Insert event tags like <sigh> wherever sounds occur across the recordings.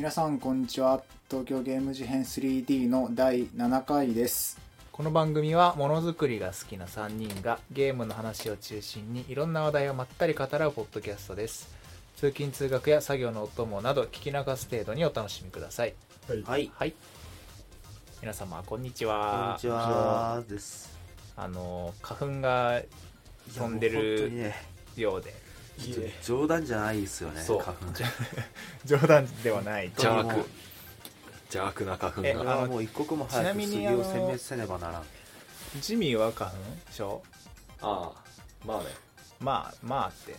皆さんこんにちは。東京ゲーム事変 3D の第7回です。この番組はものづくりが好きな3人がゲームの話を中心にいろんな話題をまったり語らうポッドキャストです。通勤通学や作業のお供など聞き流す程度にお楽しみください。はい、はい。皆様こんにちこんは。にちはです。あの花粉が飛んでいやもう本当るようで冗談じゃないですよね。そう。花粉。<laughs> 冗談ではない邪悪。邪悪な花粉が。はもう一刻もちな早く杉を殲滅せねばならん。ジミーは花粉症ああまあね。まあまあって。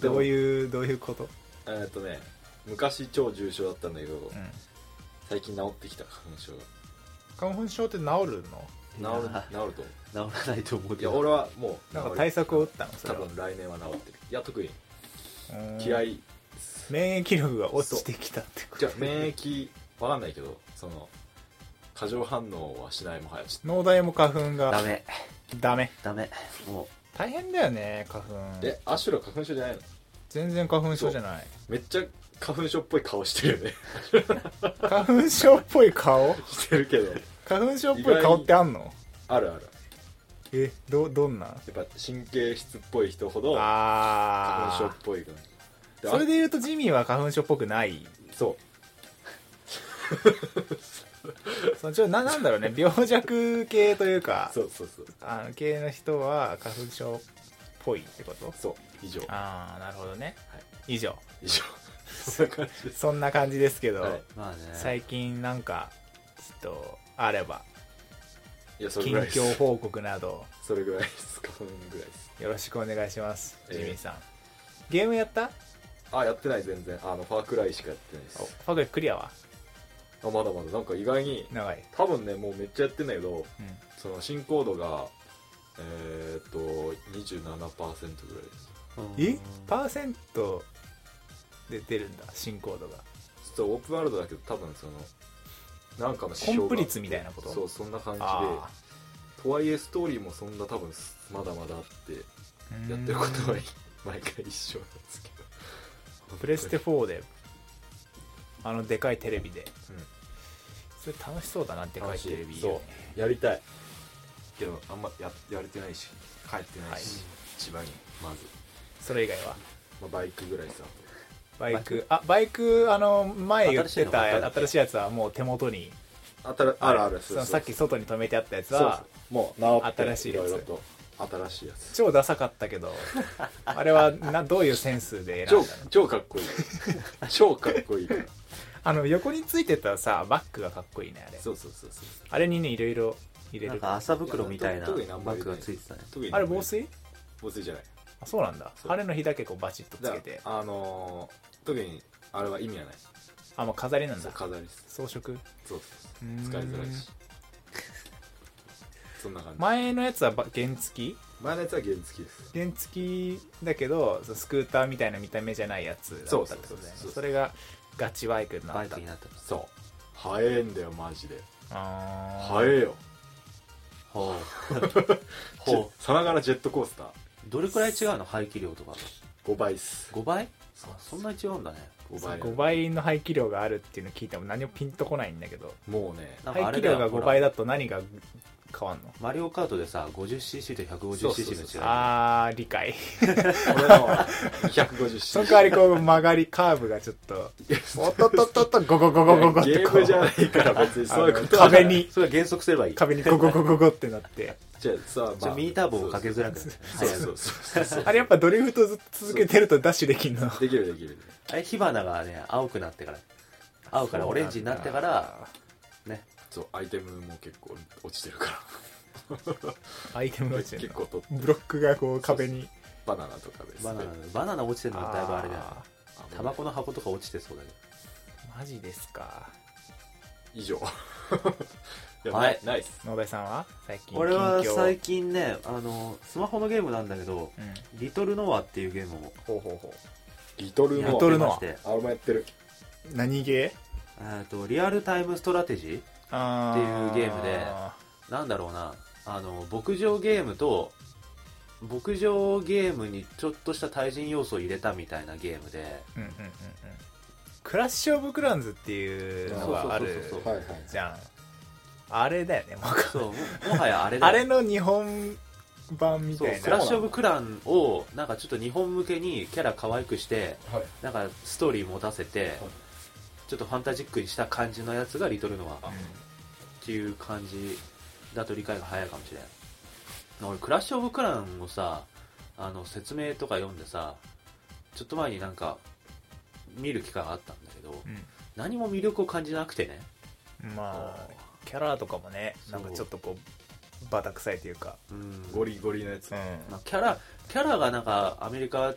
どういうどういうこと？えーっとね昔超重症だったんだけど、うん。最近治ってきた花粉症花粉症って治るの？が治る治ると思治らないと思うういけど。や俺はもうなんか対策を打ったの？そ多れは。分来年は治ってる。いや特に。うん。嫌い。です免疫力が落ちてきたってこと。じゃあ免疫わかんないけどその過剰反応はしないもはやちょっ農大も花粉が。ダメ。ダメ。ダメ。も大変だよね花粉。とえアシュラ花粉症じゃないの？全然花粉症じゃない。めっちゃ花粉症っぽい顔してるよね。<laughs> 花粉症っぽい顔？<laughs> してるけど花粉症っぽい顔ってあんの？あるある。えどどんな？やっぱ神経質っぽい人ほど花粉症あっぽい感じ。あそれで言うとジミーは花粉症っぽくない？そう。<laughs> そのちょななんだろうね。病弱系というかそうそうそう。あの系の人は花粉症っぽいってこと？そう以上。ああなるほどね、はい。以上。以上。そんな感じ。ですそんな感じですけど、はい、う、まあね。最近なんかちょっとあれば。いやそれ近ぐらいです。況報告など。それぐらいです。花粉ぐらいです。よろしくお願いしますええ。ジミーさん、ゲームやった？あやってない全然。あのファークライしかやってないでファグレクリアは？あまだまだ。なんか意外に長い、多分ねもうめっちゃやってんだけどうん、その進行度がえー、っと27%ぐらいです。うんえ？パーセントで出るんだ進行度が。ちょっとオープンワールドだけど多分そのなんかのコンプ率みたいなこと？そうそんな感じで。あとはいえストーリーもそんな多分まだまだあってあやってることは毎回一緒なんですけど。プレステ4であのでかいテレビで、うん。それ楽しそうだなでかいテレビ。そう。やりたい。けどあんまややれてないし帰ってないし、はい。千葉にまず、それ以外は？まあ、バイクぐらいさバイク。あバイクあの前言ってた新しいやつはもう手元に。あたらあるあるそのさっき外に止めてあったやつそうそうはもう直って新しいやつ。ろいろと新しいやつ。超ダサかったけど。<laughs> あれはなどういうセンスで選超んだの？超かっこいい。超かっこいいあの横についてたさバッグがかっこいいねあれ。そうそうそうそう。あれにねいろいろ入れる。なんか朝袋みたいなバッグがついてたね。特にあれ防水？防水じゃないあそうなんだ。そう。晴れの日だけこうバチッとつだけてあのー、特にあれは意味はない。あもう飾りなんだ。そう飾りです。装飾？そう。そう使いづらいし。そんな感じ。前のやつはば原付き？前のやつは原付きです。原付きだけどそのスクーターみたいな見た目じゃないやつだったってことだよね。そうそうそうそれがガチバイクになバった。イクになった。そう。早えんだよマジで。あー。早えよ。<laughs> ほう。ほさながらジェットコースター。う。どれくらい違うの排気量とか。5倍っす。5倍？そそんなに違うんだね。5倍5倍の排気量があるっていうの聞いても何もピンとこないんだけど。もうね排気量が5れだよほら倍だと何が変わんの？マリオカートでさ、50cc とそうそう 150cc そう。の違い。あー理解。<laughs> 俺の250その代わりこう。曲がりカーブがちょっと。おっとっとっとっとゴゴゴゴゴゴってこう。ゲームじゃないから別に。そういうこと壁に。それは減速すればいい。壁にゴゴゴゴゴってなって。じゃあさ、じゃあミーター棒をかけづらく。そうそうそうそうあれやっぱドリフト続けてるとダッシュできんのできるできるあれ火花がね青くなってから青からオレンジになってからねそうアイテムも結構落ちてるから。アイテムが落ちてるの結構とブロックがこう壁に。バナナとかです。バナナバナナ落ちてるのはだいぶあれだよタバコの箱とか落ちてそうだけーマジですか。以上。<laughs> はい。ナイス野田さんは？最近ど俺は最近ねあのスマホのゲームなんだけどうん「リトルノア」っていうゲームを。ほうほうほリトルノア。リトルノア。てまして。あ俺もやってる。う何ゲえーとリアルタイムストラテジー。あっていうゲームでーなんだろうなあの牧場ゲームと牧場ゲームにちょっとした対人要素を入れたみたいなゲームでうんうんうんうん。クラッシュ・オブ・クランズっていうのがあるじゃん。あれだよねもうそうももはやあれだよ。あれの日本版みたいな。クラッシュ・オブ・クランをなんかちょっと日本向けにキャラ可愛くしてはい。なんかストーリー持たせてちょっとファンタジックにした感じのやつがリトルノアっていう感じだと理解が早いかもしれない俺クラッシュ・オブ・クランをさあの説明とか読んでさちょっと前になんか見る機会があったんだけどうん。何も魅力を感じなくてね。うんまあキャラとかもねなんかちょっとこうバタ臭いというかうん。ゴリゴリのやつ。うん。まあ、キャラキャラがなんかアメリカ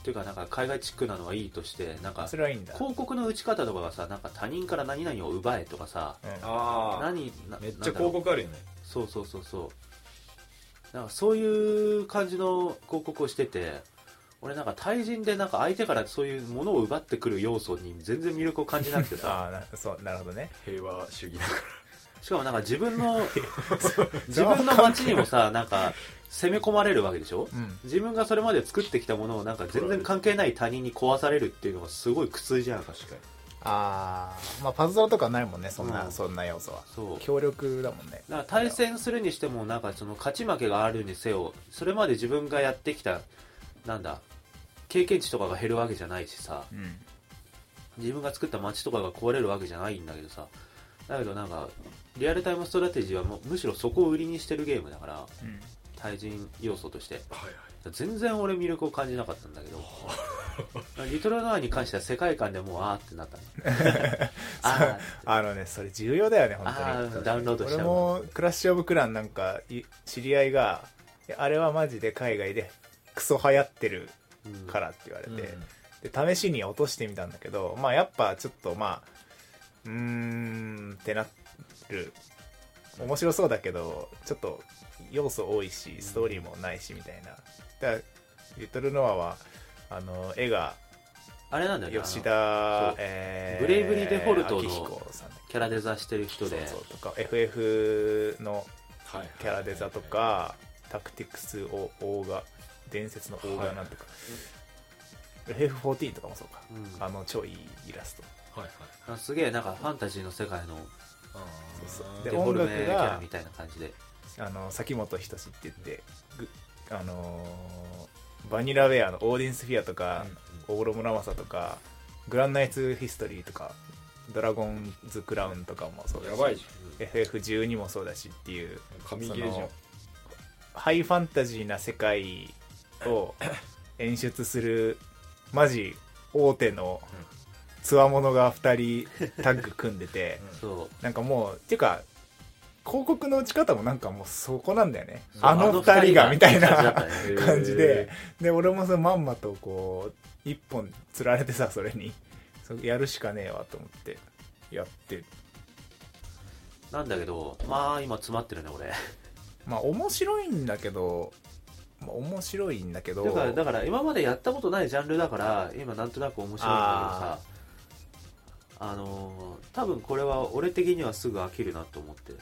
っていうかなんか海外チックなのはいいとしてなんかそれはいいんだ。広告の打ち方とかがさなんか他人から何々を奪えとかさうん。ああ。何なめっちゃ広告あるよね。そうそうそうそう。なんかそういう感じの広告をしてて俺なんか対人でなんか相手からそういうものを奪ってくる要素に全然魅力を感じなくてさ。<laughs> ああなそうなるほどね。平和主義だかしかもなんか自分の自分の街にもさなんか攻め込まれるわけでしょ？うん。自分がそれまで作ってきたものをなんか全然関係ない他人に壊されるっていうのがすごい苦痛じゃん。ら確かに。ああまあパズドラとかないもんねそんな、うん。そんな要素は。そう。協力だもんね。だから対戦するにしてもなんかその勝ち負けがあるにせよそれまで自分がやってきたなんだ経験値とかが減るわけじゃないしさ。うん。自分が作った街とかが壊れるわけじゃないんだけどさ。だけどなんかリアルタイムストラテジーはもうむしろそこを売りにしてるゲームだから。うん対人要素として。はいはい。全然俺魅力を感じなかったんだけど。<laughs> リトルノアに関しては世界観でもうあーってなったね <laughs> ああのねそれ重要だよね本当に。ダウンロードしちゃ俺うもクラッシュ・オブ・クランなんかい知り合いがあれはマジで海外でクソ流行ってるうんからって言われて、うん。で試しに落としてみたんだけどまあやっぱちょっとまあうーんってなる。面白そうだけどちょっと要素多いしストーリーもないしみたいな。だからリトルノアはあの絵があれなんだよね吉そ田う、えーブレイブリーデフォルトのキャラデザしてるけ人で。そうそうとか FF のはいキャラデザとかタクティクスオオーガ伝説のオーガなんとか、FF14 とかもそうか、うん。あの超いいイラスト。はいはいあすげえなんかファンタジーの世界のそうそう。デでフォルメキ音楽がャラみたいな感じであの崎本人志って言ってぐあのーバニラウェアのオーディンスフィアとか、オーロムラマサとかグランナイツヒストリーとかドラゴンズクラウンとかもそうだしやばいじ FF12 もそうだしっていうゃん紙切れじゃん。ハイファンタジーな世界を <coughs> 演出するマジ大手のつわものが2人タッグ組んでてそう。なんかもうっていうか広告の打ち方もなんかもうそこなんだよね。あの2人がみたいな感じで。で俺もそのまんまとこう一本つられてさそれに。やるしかねえわと思ってやって。なんだけどまあ今詰まってるね俺。まあ面白いんだけど、まあ、面白いんだけど。だからだから今までやったことないジャンルだから今なんとなく面白いんだけどさ。あのー多分これは俺的にはすぐ飽きるなと思って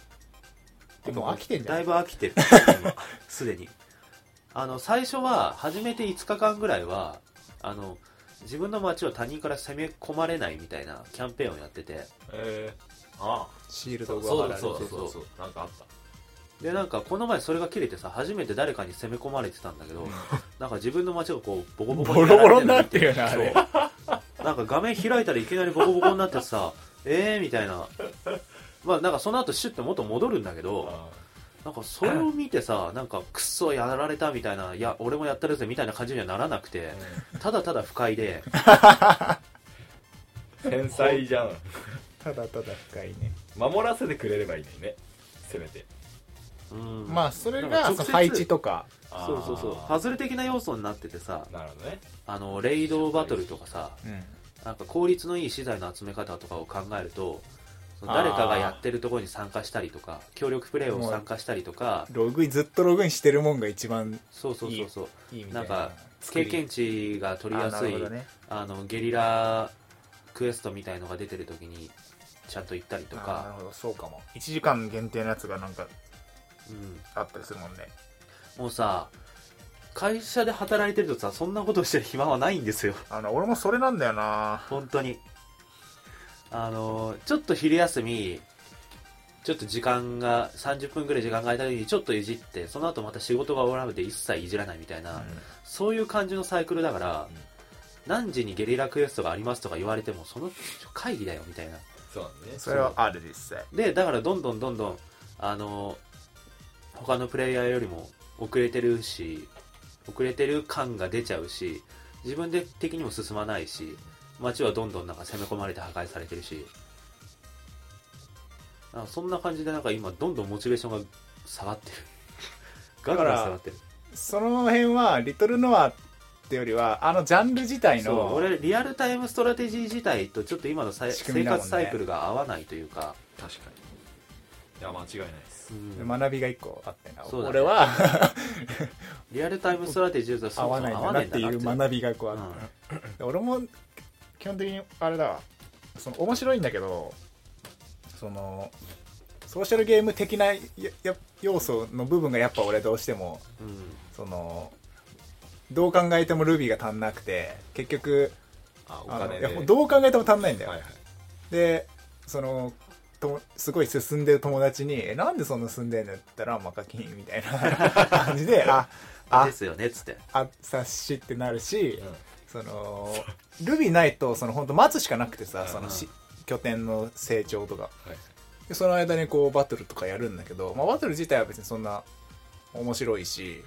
でも飽きてんじゃん。だいぶ飽きてる。<laughs> 今すでに。あの最初は初めて5日間ぐらいはあの自分の街を他人から攻め込まれないみたいなキャンペーンをやってて。えー、あシールドが貼られてそうそう。そうそうなんかあった。でなんかこの前それが切れてさ初めて誰かに攻め込まれてたんだけど、<laughs> なんか自分の街がこうボコボコボロボロになってるよねあれ。そう。なんか画面開いたらいきなりボコボコになってさえーみたいなまあなんかその後シュッて元戻るんだけどなんかそれを見てさ <clears throat> なんかクソやられたみたいないや俺もやってるぜみたいな感じにはならなくてただただ不快で。<laughs> 天才じゃん。ただただ深いね。守らせてくれればいいのにね。せめて。うん。まあそれなんか直接が配置とか。そうそうそう。パズル的な要素になっててさなるほどね。あのレイドバトルとかさうん。なんか効率のいい資材の集め方とかを考えると誰かがやってるところに参加したりとか協力プレイを参加したりとか。ログインずっとログインしてるもんが一番そうそうそうそう。いいな。なんか経験値が取りやすいあね。あのゲリラクエストみたいのが出てる時にちゃんと行ったりとあーなるか、ほど。そうかも。1時間限定のやつがなんかうん、あったりするもんね。もうさ会社で働いてるとさそんなことしてる暇はないんですよ。あの俺もそれなんだよな。本当にあのちょっと昼休みちょっと時間が30分ぐらい時間が空いた時にちょっといじってその後また仕事が終わらなくて一切いじらないみたいな、そういう感じのサイクルだから、何時にゲリラクエストがありますとか言われてもその会議だよみたいな。そうだね。それはある実際。でだからどんどんどんどんあの他のプレイヤーよりも遅れてるし遅れてる感が出ちゃうし自分で的にも進まないし街はどんどんなんか攻め込まれて破壊されてるし。なんかそんな感じでなんか今どんどんモチベーションが下がってる。<laughs> ガンガン下がってる。その辺はリトルノアってよりはあのジャンル自体そうの俺リアルタイムストラテジー自体とちょっと今のさい生活サイクルが合わないというか、確かに。いや間違いないです。うん。学びが一個あってな、そうだね。俺は。リアルタイムストラテジーと合わないんだなっていう学びがこうあって、俺も基本的にあれだわ。その面白いんだけどそのソーシャルゲーム的なやや要素の部分がやっぱ俺どうしてもうん。そのどう考えてもルビーが足んなくて結局あのどう考えても足んないんだよ、はいはい。でそのとすごい進んでる友達に「えなんでそんな進んでんの?」って言ったら「まあ課金」みたいな感じで「ああですよねっつって。あ察し」ってなるし、うんそのルビーないとその本当待つしかなくてさ、うんそのし拠点の成長とか。はい。でその間にこうバトルとかやるんだけど、まあ、バトル自体は別にそんな面白いし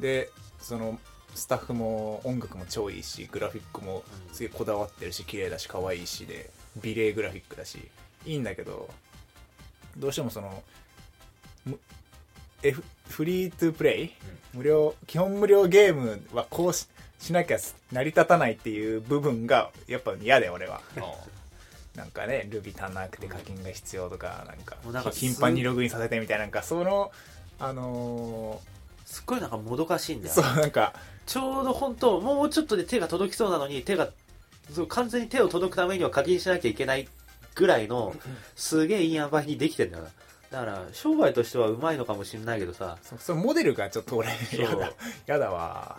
でそのスタッフも音楽も超いいしグラフィックもすげえこだわってるし綺麗だし可愛いしで美麗グラフィックだしいいんだけどどうしてもそのフリートゥープレイ？無料基本無料ゲームはこうししなきゃ成り立たないっていう部分がやっぱ嫌で俺は。なんかねルビー足んなくて課金が必要とかなんかなんか頻繁にログインさせてみたいななんかそのあのすっごいなんかもどかしいんだよーそうなんかちょうど本当もうちょっとで手が届きそうなのに手がそう完全に手を届くためには課金しなきゃいけないぐらいの <laughs> すげえいい塩梅にできてんだよな。だから商売としてはうまいのかもしれないけどさ。そそのモデルがちょっと俺そう。や <laughs> だやだわ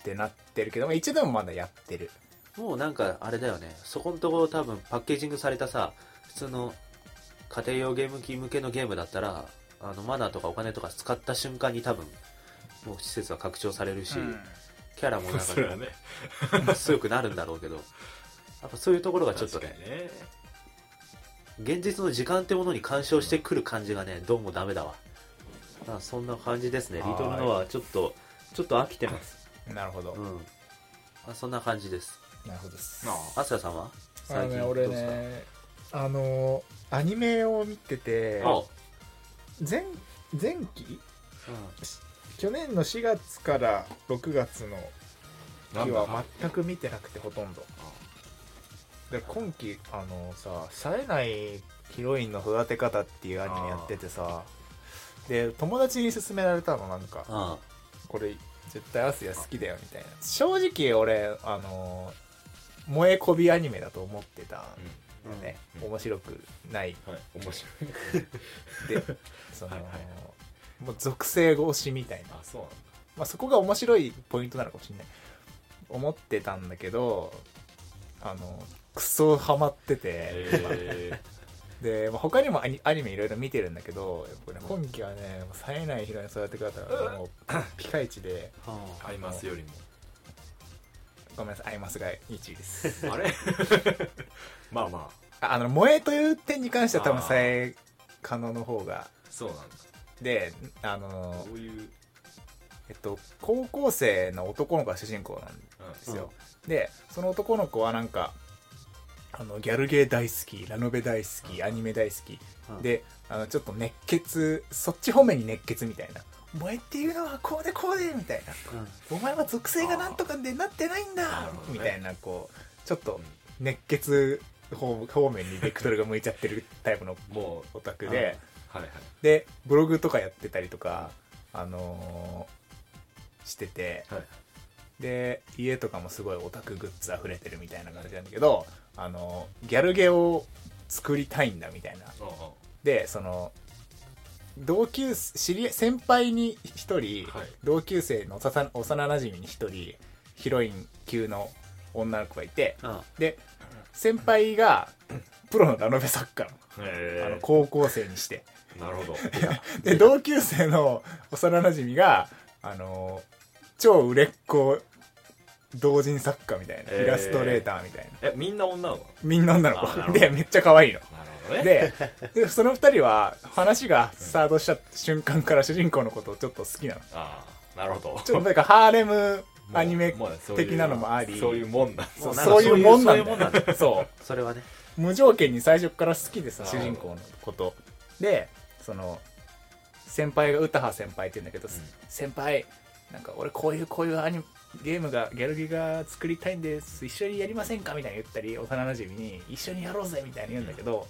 ってなってるけどまあ一度もまだやってる。もうなんかあれだよね。そこんところ多分パッケージングされたさ普通の家庭用ゲーム機向けのゲームだったらあのマナーとかお金とか使った瞬間に多分もう施設は拡張されるし、キャラもなんかね。強くなるんだろうけど。やっぱそういうところがちょっとねにね現実の時間ってものに干渉してくる感じがねどうもダメだわ。まあそんな感じですね。リトルノアちょっとちょっと飽きてますなるほど、うん。あそんな感じです。なるほどです。あ。アスヤさんは？あのねどう俺ですか？ねあのアニメを見ててあ。前前期？う去年の4月から6月の期は全く見てなくてほとんど。で今期あのさ冴えないヒロインの育て方っていうアニメやっててさで友達に勧められたのなんか。これ絶対アスヤ好きだよみたいな。正直俺あの萌えこびアニメだと思ってたんだよね、うん。面白くない。はい。面白い。で <laughs> その、はいはい。もう属性越しみたいな。あそうなんだ。まあ、そこが面白いポイントなのかもしれない。思ってたんだけどあのクソハマってて、えで、まあ、他にもアニアニメいろいろ見てるんだけどやっぱね今期はね冴えないヒロインの育て方がもうピカイチであー、アイマスよりも。ごめんなさいアイマスが1位です。あれ？<laughs> まあまあ。ああの萌えという点に関しては多分冴え可能の方が。そうなんだ。であのどういう？えっと高校生の男の子が主人公なんですよ、でその男の子はなんかあのギャルゲー大好きラノベ大好きアニメ大好き。うん。であのちょっと熱血そっち方面に熱血みたいな。萌えっていうのはこうでこうでみたいな。うん。お前は属性がなんとかでなってないんなだみたいなこうちょっと熱血方方面にベクトルが向いちゃってるタイプのもオタクうん。ではいはい。でブログとかやってたりとかあのーしてて。はい。で家とかもすごいオタクグッズ溢れてるみたいな感じなんだけどあのギャルゲを作りたいんだみたいな。あでその同級生知り先輩に一人、はい。同級生の幼幼なじみに一人ヒロイン級の女の子がいてうん。で先輩がプロのラノベ作家なの,、えあの高校生にして。なるほど。で同級生の幼なじみがあの超売れっ子同人作家みたいな、えー。イラストレーターみたいな。えみんな女の子？みんな女の子。あーなるほど。でめっちゃ可愛いの。なるほどね。で <laughs> でその二人は話がスタートした瞬間から主人公のことをちょっと好きなの。ああなるほど。ちょっとなんかハーレムアニメ的なのもあり。そういうもんだ。そうなんかそういうもんなんそういうもんなんだ。だよそ <laughs> それはね。う無条件に最初から好きでさ主人公のこと。でその先輩が歌羽先輩って言うんだけど、ん。先輩なんか俺こういうこういうアニメゲームがギャルゲが作りたいんです。一緒にやりませんかみたいに言ったり幼なじみに一緒にやろうぜみたいに言うんだけど、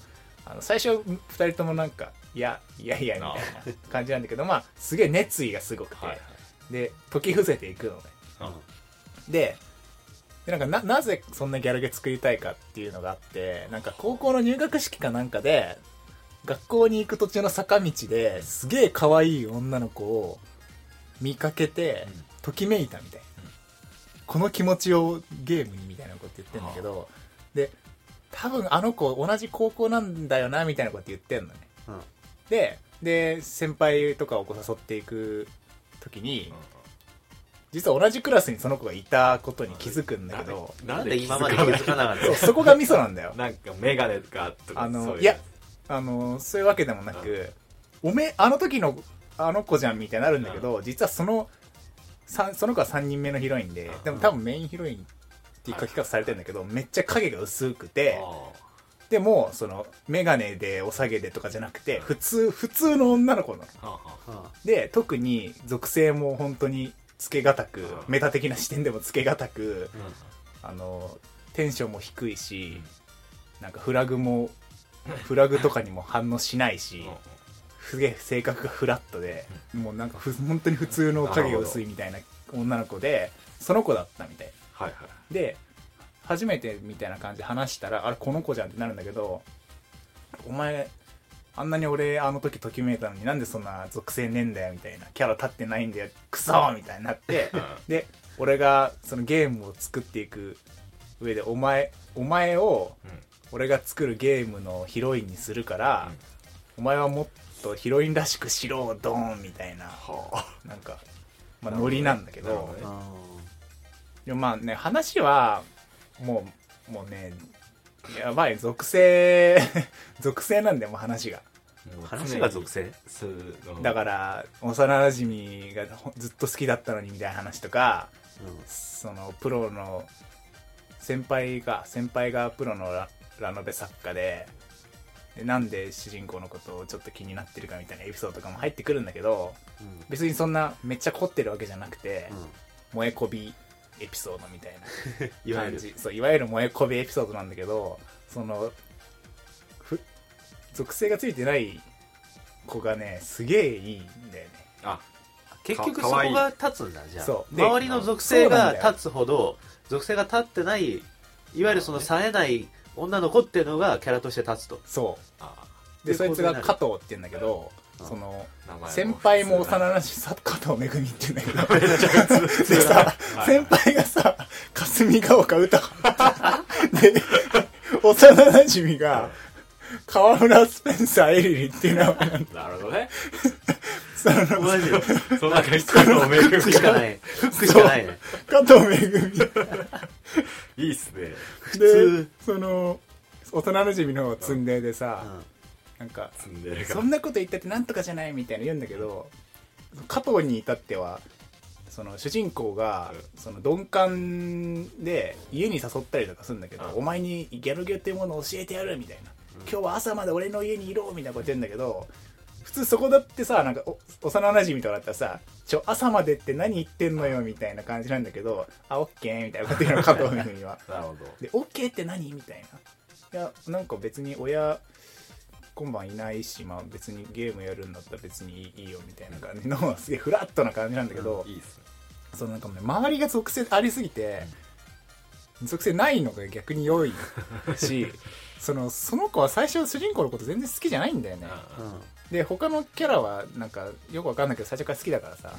あの最初2人ともなんかいやいやいやみたいな感じなんだけどまあすげえ熱意がすごくて、はいはい。で時伏せていくのね。ででなんかななぜそんなギャルゲ作りたいかっていうのがあってなんか高校の入学式かなんかで学校に行く途中の坂道ですげえ可愛い女の子を見かけてうん。ときめいたみたいな、この気持ちをゲームにみたいなこと言ってんだけどで多分あの子同じ高校なんだよなみたいなこと言ってんのね。うん。でで先輩とかをこう誘っていく時に実は同じクラスにその子がいたことに気づくんだけどなんで今まで気づかなかったそうそこがミソなんだよ。<laughs> なんかメガネがとかあのそうう。いやあのそういうわけでもなくおめあの時のあの子じゃんみたいになるんだけど実はそのその子は3人目のヒロインででも多分メインヒロインっていう書き方されてるんだけどめっちゃ影が薄くてあでもそのメガネでお下げでとかじゃなくて普通普通の女の子なので特に属性も本当につけがたくうん。メタ的な視点でもつけがたくうん。あのテンションも低いしなんかフラグもフラグとかにも反応しないしあすげえ性格がフラットでもうなんかふ本当に普通の影が薄いみたいな女の子でその子だったみたいはいはい。で初めてみたいな感じで話したらあれこの子じゃんってなるんだけどお前あんなに俺あの時ときめいたのになんでそんな属性ねえんだよみたいなキャラ立ってないんだよクソーみたいになってで俺がそのゲームを作っていく上でお前お前をうん。俺が作るゲームのヒロインにするから、お前はもっとヒロインらしくしろドーンみたいな。はなんか、まあ、ノリなんだけど。ね。あでもまあね話はもうもうねやばい属性 <laughs> 属性なんだよもう話が。話が属性？だから幼馴染がほずっと好きだったのにみたいな話とかうん。そのプロの先輩が先輩がプロのララノベ作家ででなんで主人公のことをちょっと気になってるかみたいなエピソードとかも入ってくるんだけどうん。別にそんなめっちゃ凝ってるわけじゃなくて、うん。萌えこびエピソードみたい <laughs> いわゆる。な感じ。そういわゆる萌えこびエピソードなんだけどそのふ属性がついてない子がねすげえいいんだよね。あ結局そこが立つんだじゃあ。そう。で周りの属性が立つほど属性が立ってないいわゆるその冴えない女の子っていうのがキャラとして立つと。そあうでそいつが加藤って言うんだけどうん。その先輩も幼なじみさ加藤めぐみって言うんだけど。<laughs> 普でさ、はい。先輩がさ、霞ヶ丘歌で、幼なじみが、河村スペンサーエリリっていう名前なんだ。なるほどね。その、マジで？その中に加藤めぐみがフックしかない。フックしかないね。加藤めぐみ。いいっすね。で、その、幼なじみの積んででさ、なんか、ツンデレが。そんなこと言ったってなんとかじゃないみたいな言うんだけど、加藤に至っては、その主人公が、その鈍感で家に誘ったりとかするんだけど、うん。お前にギャルゲーっていうものを教えてやるみたいな、今日は朝まで俺の家にいろみたいなこと言うんだけど普通そこだってさなんかお幼馴染とかだったらさ「ちょ朝までって何言ってんのよ」みたいな感じなんだけど「あオッケー」みたいなこと言うの加藤めぐみは。<laughs> なるほど。で、OK って何みたいな。いや、なんか別に親、今晩いないし、まあ別にゲームやるんだったら別にいいよみたいな感じの、すげえフラットな感じなんだけど、いいっすね。そのなんかね、周りが属性ありすぎて、属性ないのが逆に良いし、<laughs> その、その子は最初主人公のこと全然好きじゃないんだよね。うん。で他のキャラはなんかよくわかんないけど最初から好きだからさ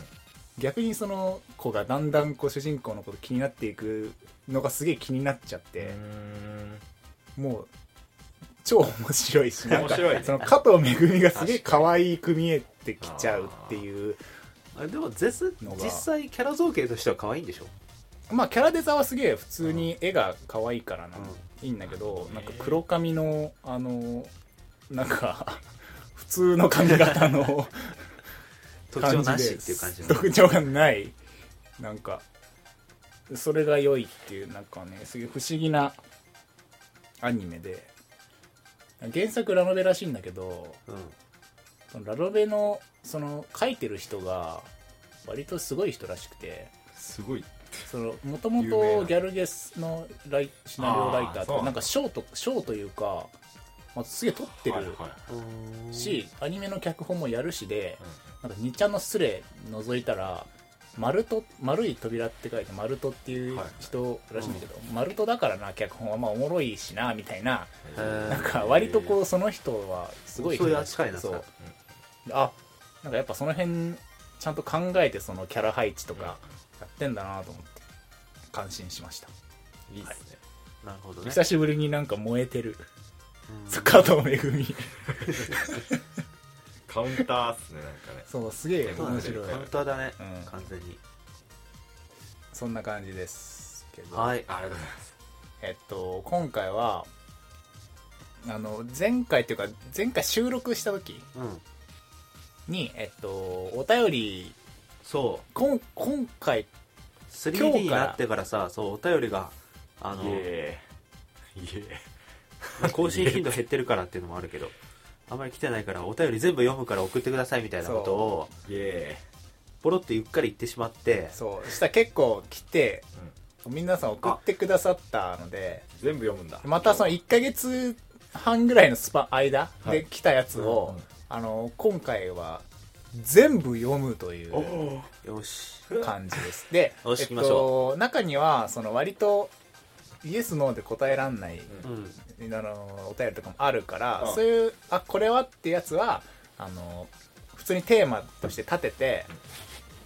逆にその子がだんだんこう主人公のこと気になっていくのがすげえ気になっちゃって、もう超面白いしなんか面白い。ねその加藤めぐみがすげえ可愛く見えてきちゃうっていう。あでも絶のが。実際キャラ造形としては可愛いんでしょ？まあキャラデザはすげえ普通に絵が可愛いからな、いいんだけどなんか黒髪のあのなんか <laughs> 普通の髪型の <laughs> 特徴なしっていう感じの。特徴がない。なんかそれが良いっていうなんかねすげえ不思議なアニメで原作ラノベらしいんだけどうん。そのラノベのその書いてる人が割とすごい人らしくてすごい。そのもともとギャルゲスのライシナリオライターあーそうなんか賞と賞というか、まあ、すげえ撮ってるはいはいし、アニメの脚本もやるしで、なんか2ちゃんのスレ覗いたら丸と丸い扉って書いて丸とっていうはい。人らしいんだけど、丸とだからな脚本はまあおもろいしなみたいな。なんか割とこうその人はすごい人そういう扱いなんだそう。あなんかやっぱその辺ちゃんと考えてそのキャラ配置とかやってんだなと思って感心しました、いいですね。なるほどね。久しぶりになんか燃えてる。うん。加藤めぐみカウンターっすねなんかね。そうすげえ面白い。カウンターだねうん。完全に。そんな感じですけど、はいありがとうございます。えっと今回はあの前回っていうか前回収録した時うん。にえっとお便りそう。こん今回今 3D 日から。になってからさそうお便りがあのイエーイイエ更新頻度減ってるからっていうのもあるけどあんまり来てないからお便り全部読むから送ってくださいみたいなことをポロってゆっかり言ってしまってそう。そしたら結構来て、皆さん送ってくださったので全部読むんだ。またその1ヶ月半ぐらいのスパ間はい。で来たやつを、う。んあの今回は全部読むというおよし感じです。でえっと、中にはその割とイエスノーで答えらんない、うんあのお便りとかもあるから、うん。そういうあこれはってやつはあの普通にテーマとして立てて、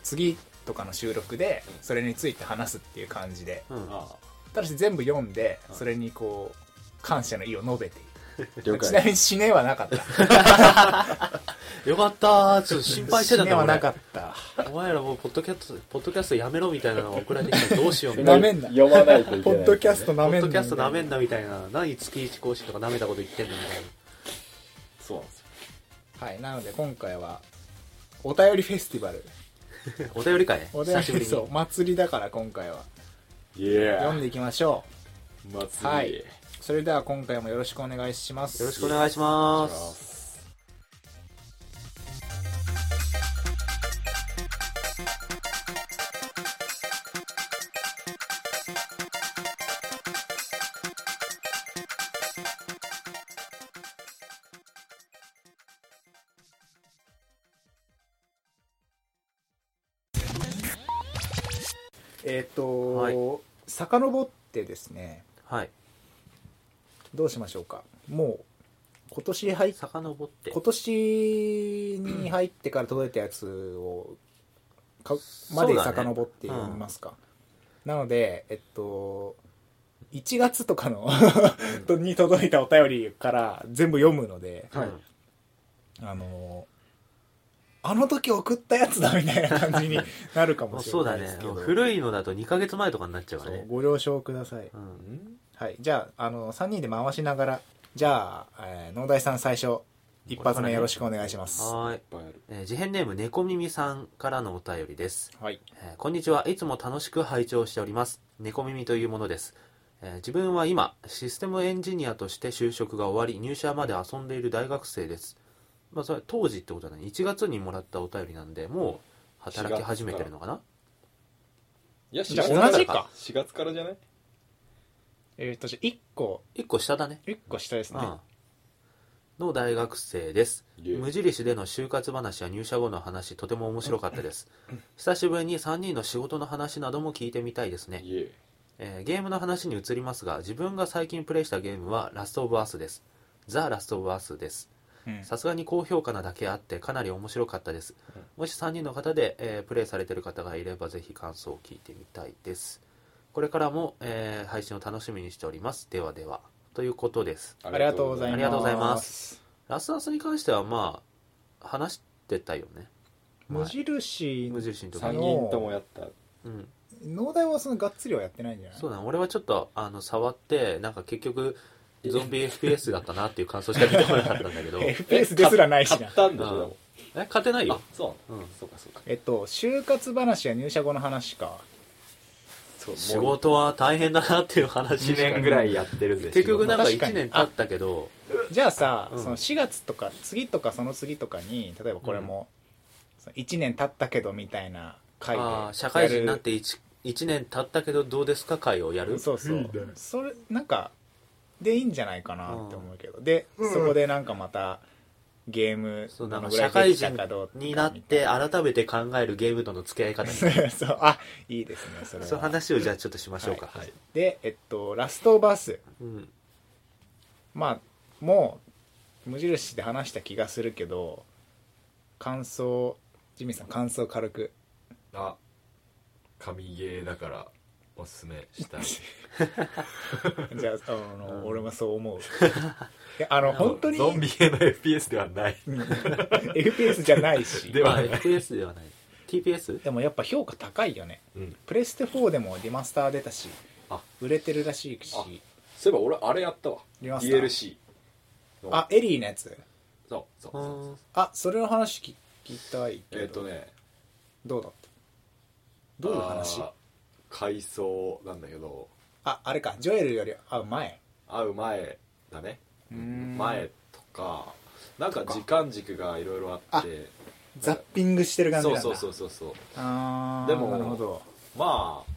次とかの収録でそれについて話すっていう感じで。うん。あただし全部読んでうん。それにこう感謝の意を述べてい了くちなみに死ねはなかった <laughs> よかったー。ちょっと心配してたんだはなかった。お前らもうポッドキャストポッドキャストやめろみたいなのが送られてきた。らどうしようみたいななめんな。読まないといけない。ポッドキャストなめんなポッドキャストなめんなみたいな。何月1更新とかなめたこと言ってんのみたいそうなんですよ。はいなので今回はお便りフェスティバル。な <laughs> お便り会？ねお便久しぶりそう祭りだから今回は。イエー読んでいきましょう。祭り。はい。それでは今回もよろしくお願いします。よろしくお願いします遡ってですねはい。どうしましょうか。もう今年入っ遡って。今年に入ってから届いたやつをかまで遡って読みますか、なのでえっと1月とかの <laughs> に届いたお便りから全部読むのではい。うんあのあの時送ったやつだみたいな感じに <laughs> なるかもしれもうそうだねないですけど古いのだと2ヶ月前とかになっちゃうからね。そうご了承ください、うん。んはい。じゃああの3人で回しながらじゃあ、えー、農大さん最初一発目よろしくお願いします。はーい、えー事変ネーム猫耳さんからのお便りです。はい。えーこんにちは。いつも楽しく拝聴しております。猫耳というものです、えー自分は今システムエンジニアとして就職が終わり入社まで遊んでいる大学生ですまあそれ当時ってことだね。1月にもらったお便りなんでもう働き始めてるのかな？いやじゃあ4月同じか。4月からじゃない？えっ、とじゃあ1個。1個下だね。1個下ですね、うん。の大学生です。無印での就活話や入社後の話とても面白かったです。<laughs> 久しぶりに3人の仕事の話なども聞いてみたいですね。イエーイえーゲームの話に移りますが自分が最近プレイしたゲームはラストオブアースです。ザ・ラストオブアースです。うんさすがに高評価なだけあってかなり面白かったです、もし3人の方で、えープレイされてる方がいればぜひ感想を聞いてみたいです。これからも、えー配信を楽しみにしております。ではでは。ということです。ありがとうございます。ありがとうございます。ラスアスに関してはまあ話してたよね。前無印無印の時。3あの人ともやったうん。農大はそのがっつりはやってないんじゃない？そうだね俺はちょっとあの触ってなんか結局ゾンビ FPS だったなっていう感想しか出てこなかったんだけど。<laughs> FPS ですらないしな。買ったんでしょでもえ勝てないあよそうなの？うん。そうかそうか。えっと就活話や入社後の話か。そう仕事は大変だなっていう話1しか。年ぐらいやってるんで結局なんか1確かに。年経ったけど。じゃあさ、うん。その4月とか次とかその次とかに例えばこれも、その1年経ったけどみたいな回であー社会人になって 1, 1年経ったけどどうですか？会をやる？そうそう、いいねそれなんかでいいんじゃないかなって思うけど、で、そこでなんかまたゲームそうなんかどのぐらい社会できた人かどうかになって改めて考えるゲームとの付き合い方に <laughs> そう。あいいですねそれは。そう話をじゃあちょっとしましょうか、はいでえっとラストバース。うん、まあもう無印で話した気がするけど感想ジミーさん感想軽く。あ神ゲーだからおすすめしたい。<laughs> じゃああの、俺もそう思う。い <laughs> やあの本当にゾンビ系の FPS ではない。うん。FPS じゃないし。ではない。FPS ではない。TPS? でもやっぱ評価高いよね。うん。プレステ4でもリマスター出たしあ。売れてるらしいし。あ。そういえば俺あれやったわ。リマスター。DLC のあエリーのやつ。そうそうそう。そうあそれの話聞聞きたいけど、えっ、とね。どうだった？どういう話？回想なんだけどああれか。ジョエルより会う前。会う前だね。うん。前とかなんか時間軸がいろいろあってザッピングしてる感じなんだ。そうそうそうそうそう。あーでもなるほど。まあ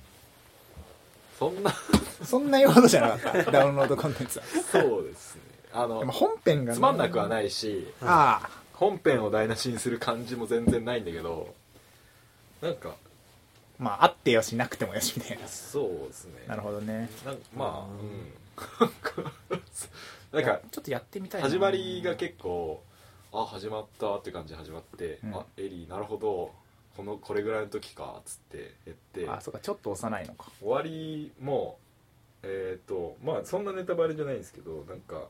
そんな <laughs> そんな言うほどじゃなかった。ダウンロードコンテンツは。そうですね。あのでも本編がねつまんなくはないしああ本編を台無しにする感じも全然ないんだけどなんかまああってよしなくてもよしみたいな。そうですね。なるほどね。なんまあううん。<laughs> なんかちょっとやってみたいな。始まりが結構あ始まったって感じで始まって、うん。あエリーなるほど。このこれぐらいの時かっつってやって。あそうかちょっと幼いのか。終わりもえっ、とまあそんなネタバレじゃないんですけどなんか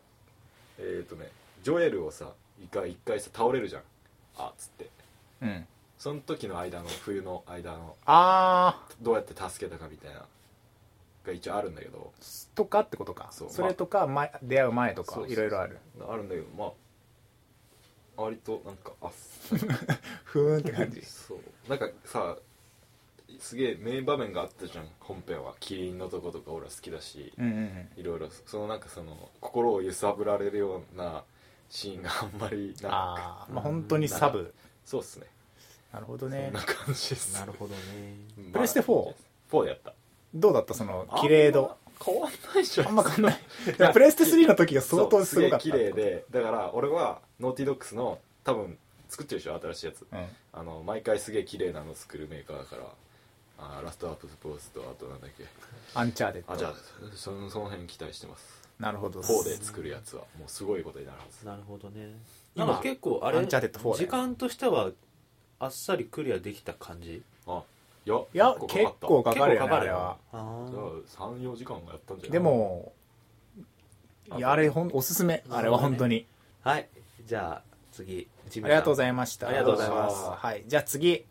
えっ、とねジョエルをさ一回一回さ倒れるじゃん。あっつって。うんその時の間の冬の間のああどうやって助けたかみたいなが一応あるんだけど。とかってことか。それとか、前出会う前とかいろいろある。あるんだけどまあ割となんかあ <laughs> ふーんって感じ。そう。なんかさすげえ名場面があったじゃん。本編は。キリンのとことか俺は好きだし。うんうんうん。いろいろ。そのなんかその心を揺さぶられるようなシーンがあんまりなああまあ本当にサブ。そうっすねなるほどね。そんな感じです。なるほどね。まあプレステ 4? 4でやった。どうだったその綺麗度？あんま変わんないじゃんあんま変わんない。いやプレステ3の時が相当すごかった。すげえ綺麗でだから俺はノーティドッグの多分作ってるでしょ新しいやつ。うん。あの毎回すげえ綺麗なの作るメーカーだからあーラストアップスポーツとあとなんだっけ。アンチャーテッド。あじゃあそのその辺期待してます。なるほど。4で作るやつは。もうすごいことになるはず。なるほどね。今なんか結構あれアンチャーテッド4だよ時間としてはあっさりクリアできた感じ？あいやいや結構かかるよね結構かかるあれは。あじゃあ34時間はやったんじゃない？でもいやあれほんおすすめ。あれは本当に。あはい。じゃあ次ジありがとうございいました。ありがとうございます。はい。じゃあ次。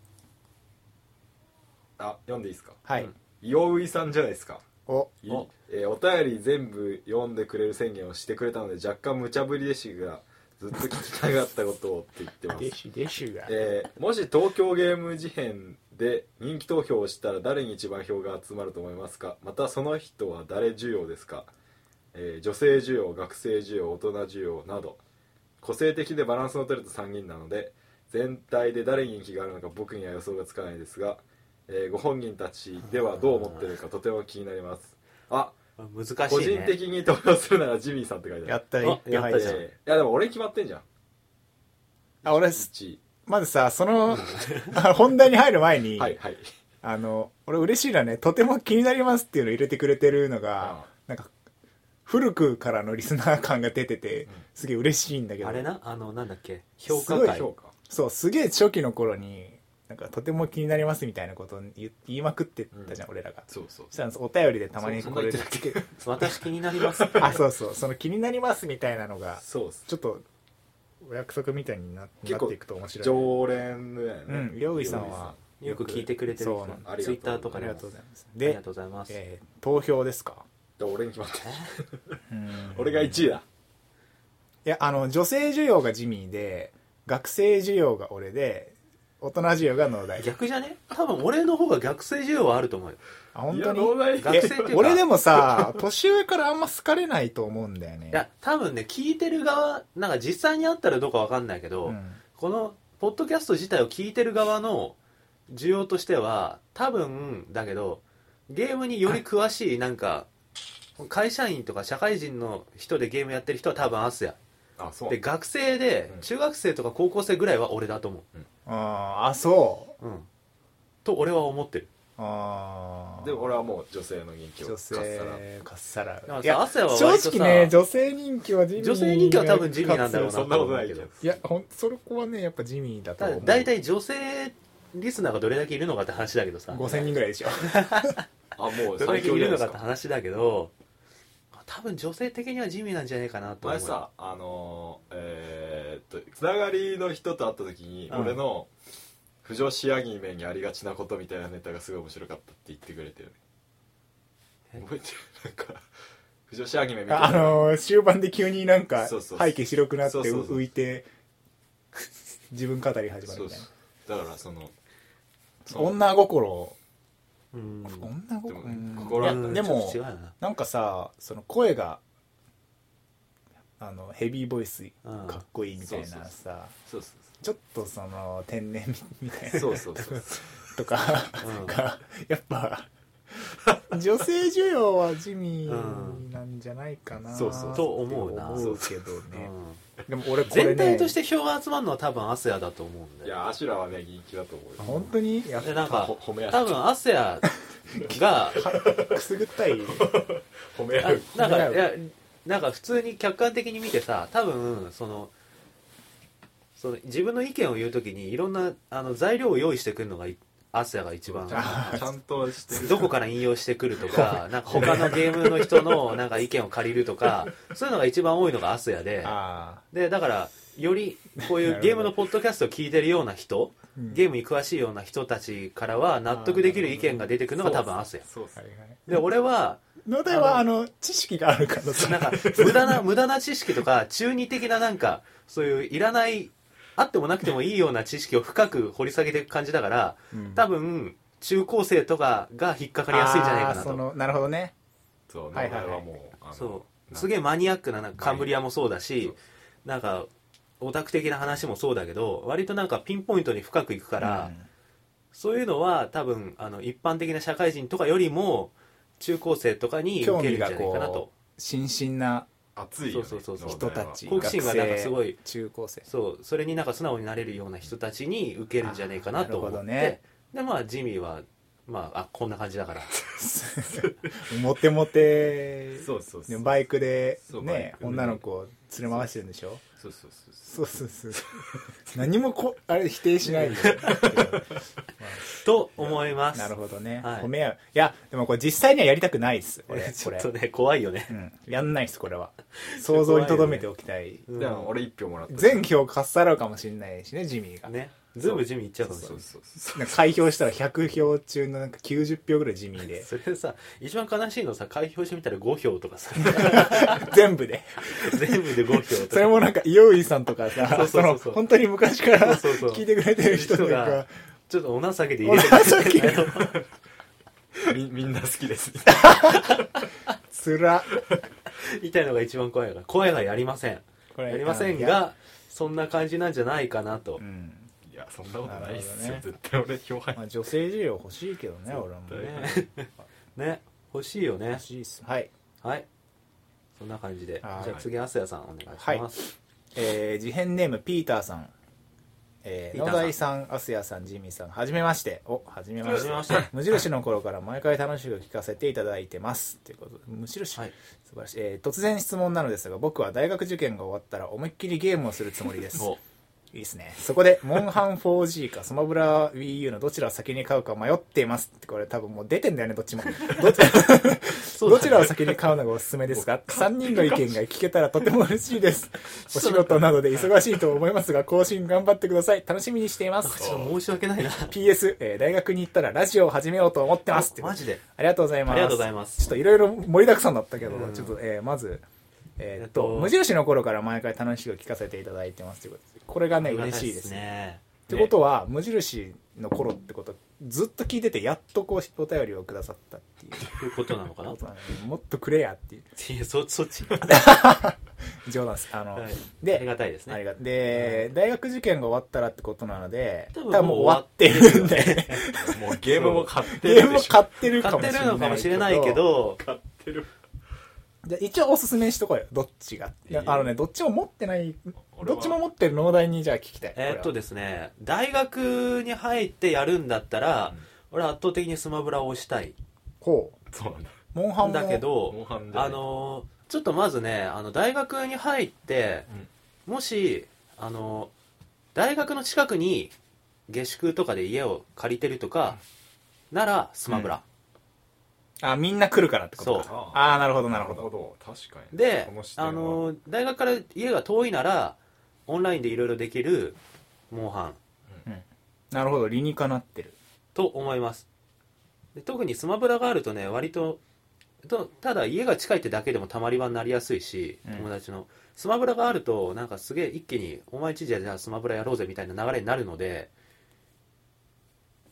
あ読んでいいですか？はい、うん。さんじゃないですか？お。いおえーお便り全部読んでくれる宣言をしてくれたので若干無茶ぶりでしたがずっと聞きたかったことをって言ってます。デシュデシュが。えーもし東京ゲーム事変で人気投票をしたら誰に一番票が集まると思いますか？またその人は誰需要ですか、えー女性需要学生需要大人需要など。個性的でバランスの取れた3人なので全体で誰に人気があるのか僕には予想がつかないですが、えーご本人たちではどう思ってるかとても気になります。あ難しいね。個人的に投票するならジミーさんって書いてある。やったやったじゃん。いやでも俺決まってんじゃん。あ俺1位まずさその <laughs> 本題に入る前に、はいはい。あの俺嬉しいのはねとても気になりますっていうのを入れてくれてるのがあなんか古くからのリスナー感が出ててすげえ嬉しいんだけど。あれなあのなんだっけ評価すごい会。評価。そうすげえ初期の頃になんかとても気になりますみたいなことを言言いまくってたじゃん、俺らが。そうそうそしたらお便りでたまにこれそんな言って私気になります。<laughs> あそうそう。その気になりますみたいなのがそうちょっとお約束みたいになっていくと面白い常連だよね。うん。両井さんはよく聞いてくれてるそうツイッターとかありがとうございます。ありがでとうございます。えー投票ですか？で俺に決まったうん俺が1位だ。いやあの女性需要がジミーで学生需要が俺で大人需要が農大逆じゃね？多分俺の方が逆性需要はあると思うよ。いやあ本当に？農大学生っていうか。俺でもさ年上からあんま好かれないと思うんだよね。いや多分ね聞いてる側なんか実際にあったらどうかわかんないけど、うん。このポッドキャスト自体を聞いてる側の需要としては多分だけどゲームにより詳しいなんか会社員とか社会人の人でゲームやってる人は多分アスヤあそう。で学生でうん。中学生とか高校生ぐらいは俺だと思あーあそう。ううん。と俺は思ってる。ああで俺はもう女性の人気を女かっさら性かっさらだからいやさアスヤは割正とさ直ね女性人気はジミー女性人気は多分ジミーなんだろうなそんなことないけど。いやほんそれこはねやっぱジミーだとただ思う大体女性リスナーがどれだけいるのかって話だけどさ。5000人ぐらいでしょ。あもうどれだけ強じゃないでするのかってか。話だけど多分女性的には地味なんじゃないかなと思う前さあのーえーっとつながりの人と会った時に、うん。俺の不女子アニメにありがちなことみたいなネタがすごい面白かったって言ってくれてる。え？ね覚えてる？<laughs> なんか不女子アニメみたいな。あのー終盤で急になんかそうそう背景白くなってそうそうそう。浮いて自分語り始まるそうみたいそうだからそのな女心うん。女心心いやうん。でもちょっと違うよな。なんかさその声があのヘビーボイスうん。かっこいいみたいなそうそうさそうそちょっとその天然みたいな。うそうそうそう。とかうん。がやっぱ <laughs> 女性需要は地味なんじゃないかな。そうそう。と思うな。思うけどうね、ん。でも俺これね全体として票が集まるのは多分アスヤだと思うんだよいやアシュラはね人気だと思うよ。本当に？やっでなんかめ合多分アスヤがくすぐったい。<laughs> あ褒め合う。なんかいやなんか普通に客観的に見てさ多分そのその自分の意見を言うときにいろんなあの材料を用意してくるのがいアスヤが一番。ちゃんちゃんとしてる。どこから引用してくるとか <laughs> なんか他のゲームの人のなんか意見を借りるとかそういうのが一番多いのがアスヤで。あでだからよりこういう <laughs> ゲームのポッドキャストを聞いてるような人ゲームに詳しいような人たちからは納得できる意見が出てくるのが多分アスヤ。で俺は野田はあの知識があるからさ。なんか無駄な無駄な知識とか中二的ななんかそういういらないあってもなくてもいいような知識を深く掘り下げていく感じだからうん。多分中高生とかが引っかかりやすいんじゃないかなと。なるほどね。そうはいはいはい名前はもうあのそう。すげえマニアックななんかカンブリアもそうだしなんかオタク的な話もそうだけど割となんかピンポイントに深くいくから、そういうのは多分あの一般的な社会人とかよりも中高生とかに受けるんじゃないかなと。こう新進な熱いよねそうそうそうそう。人たち。好奇心がなんかすごい。学生。中高生そう。それになんか素直になれるような人たちに受けるんじゃないかなと思って、ね。でまあジミーはまああこんな感じだから。<laughs> モテモテ。そうそうそう。バイクでねクで。女の子を連れ回してるんでしょ？そうそうそうそう。そうそう何もこあれ否定しないよ。<laughs> と思います。なるほどね、はい。褒め合う。いやでもこれ実際にはやりたくないっす。俺ち <laughs> これ。ょっとね怖いよね、うん、やんないっすこれは。想像にとどめておきたい。う <laughs> んでも俺一票もらった全票かっさらうかもしれないしねジミーが、ね全部ジミーいっちゃうかもしれないそうそうそう。なんか開票したら100票中のなんか90票ぐらいジミーで。<laughs> それさ一番悲しいのさ開票してみたら5票とかさ。<laughs> 全部で。全部で5票とか。それもなんか伊予井さんとかさそうそうそうそう。の本当に昔からそうそうそう。聞いてくれてる人と人がかちょっとお情けで入れてくれてみみんな好きです。つら。みたいのが一番怖いから怖いがやりません。これやりませんがそんな感じなんじゃないかなと。う、ん。いやそんなことないっすよ、なるほど絶対俺票入っまあ、女性需要欲しいけどね俺もね。<laughs> ね欲しいよね。欲しいっす。はい。はい。そんな感じで。じはい。ゃあ次アスヤさんお願いします、えー、事変ネームピーターさん、えー、ピーターさん。野田井さん、アスヤさん、ジミーさん、はじめまして。お、はじめまして。はじめまして。<laughs> 無印の頃から毎回楽しく聞かせていただいてます。ということで、無印、はい。素晴らしい、えー突然質問なのですが、僕は大学受験が終わったら思いっきりゲームをするつもりです。おいいですね。そこで、モンハン 4G かスマブラ Wii U のどちらを先に買うか迷っていますって、これ多分もう出てんだよね、どっちも。<laughs> どっちどちらを先に買うのがおすすめですか ?3 人の意見が聞けたらとても嬉しいです。<laughs> お仕事などで忙しいと思いますが、更新頑張ってください。楽しみにしています。ちょっと申し訳ないな PS、えー大学に行ったらラジオを始めようと思ってますって。マジでありがとうございます。ありがとうございますちょっといろいろ盛りだくさんだったけど、うんちょっと、えーまず、えーっと、えっと。無印の頃から毎回楽しく聞かせていただいてますということで、これがね、嬉しいですね。ね。ってことは、無印の頃ってことはずっと聞いててやっとこうお便りをくださったっていう。ということなのかな？もっとくれやっていう。いやそそっち。<laughs> 冗談です。あの、はい。ありでがたいですね。ありがで大学受験が終わったらってことなので多多分もう終わわってるんで。<laughs> もうゲームも買ってゲームも買ってる買かもしれないってるのかもしれないけど。買ってるじゃあ一応おすすめしとこうよ。どっちがいやあのねどっちも持ってない俺は。どっちも持ってる農大にじゃあ聞きたい。えーっとでですね大学に入ってやるんだったら、俺は圧倒的にスマブラをしたい。こう。そうなんだ。モンハンも。だけモンどハンあのーちょっとまずねあの大学に入って、もしあの大学の近くに下宿とかで家を借りてるとか、ならスマブラ、あみんな来るからってことか。そう。ああなるほどなるほど。ど。確かに。であの大学から家が遠いならオンラインでいろいろできるモンハン。なるほど理にかなってる。と思います。で特にスマブラがあるとね割ととただ家が近いってだけでもたまり場になりやすいし、うん。友達の。スマブラがあるとなんかすげえ一気に「お前んちじゃじゃあスマブラやろうぜ」みたいな流れになるので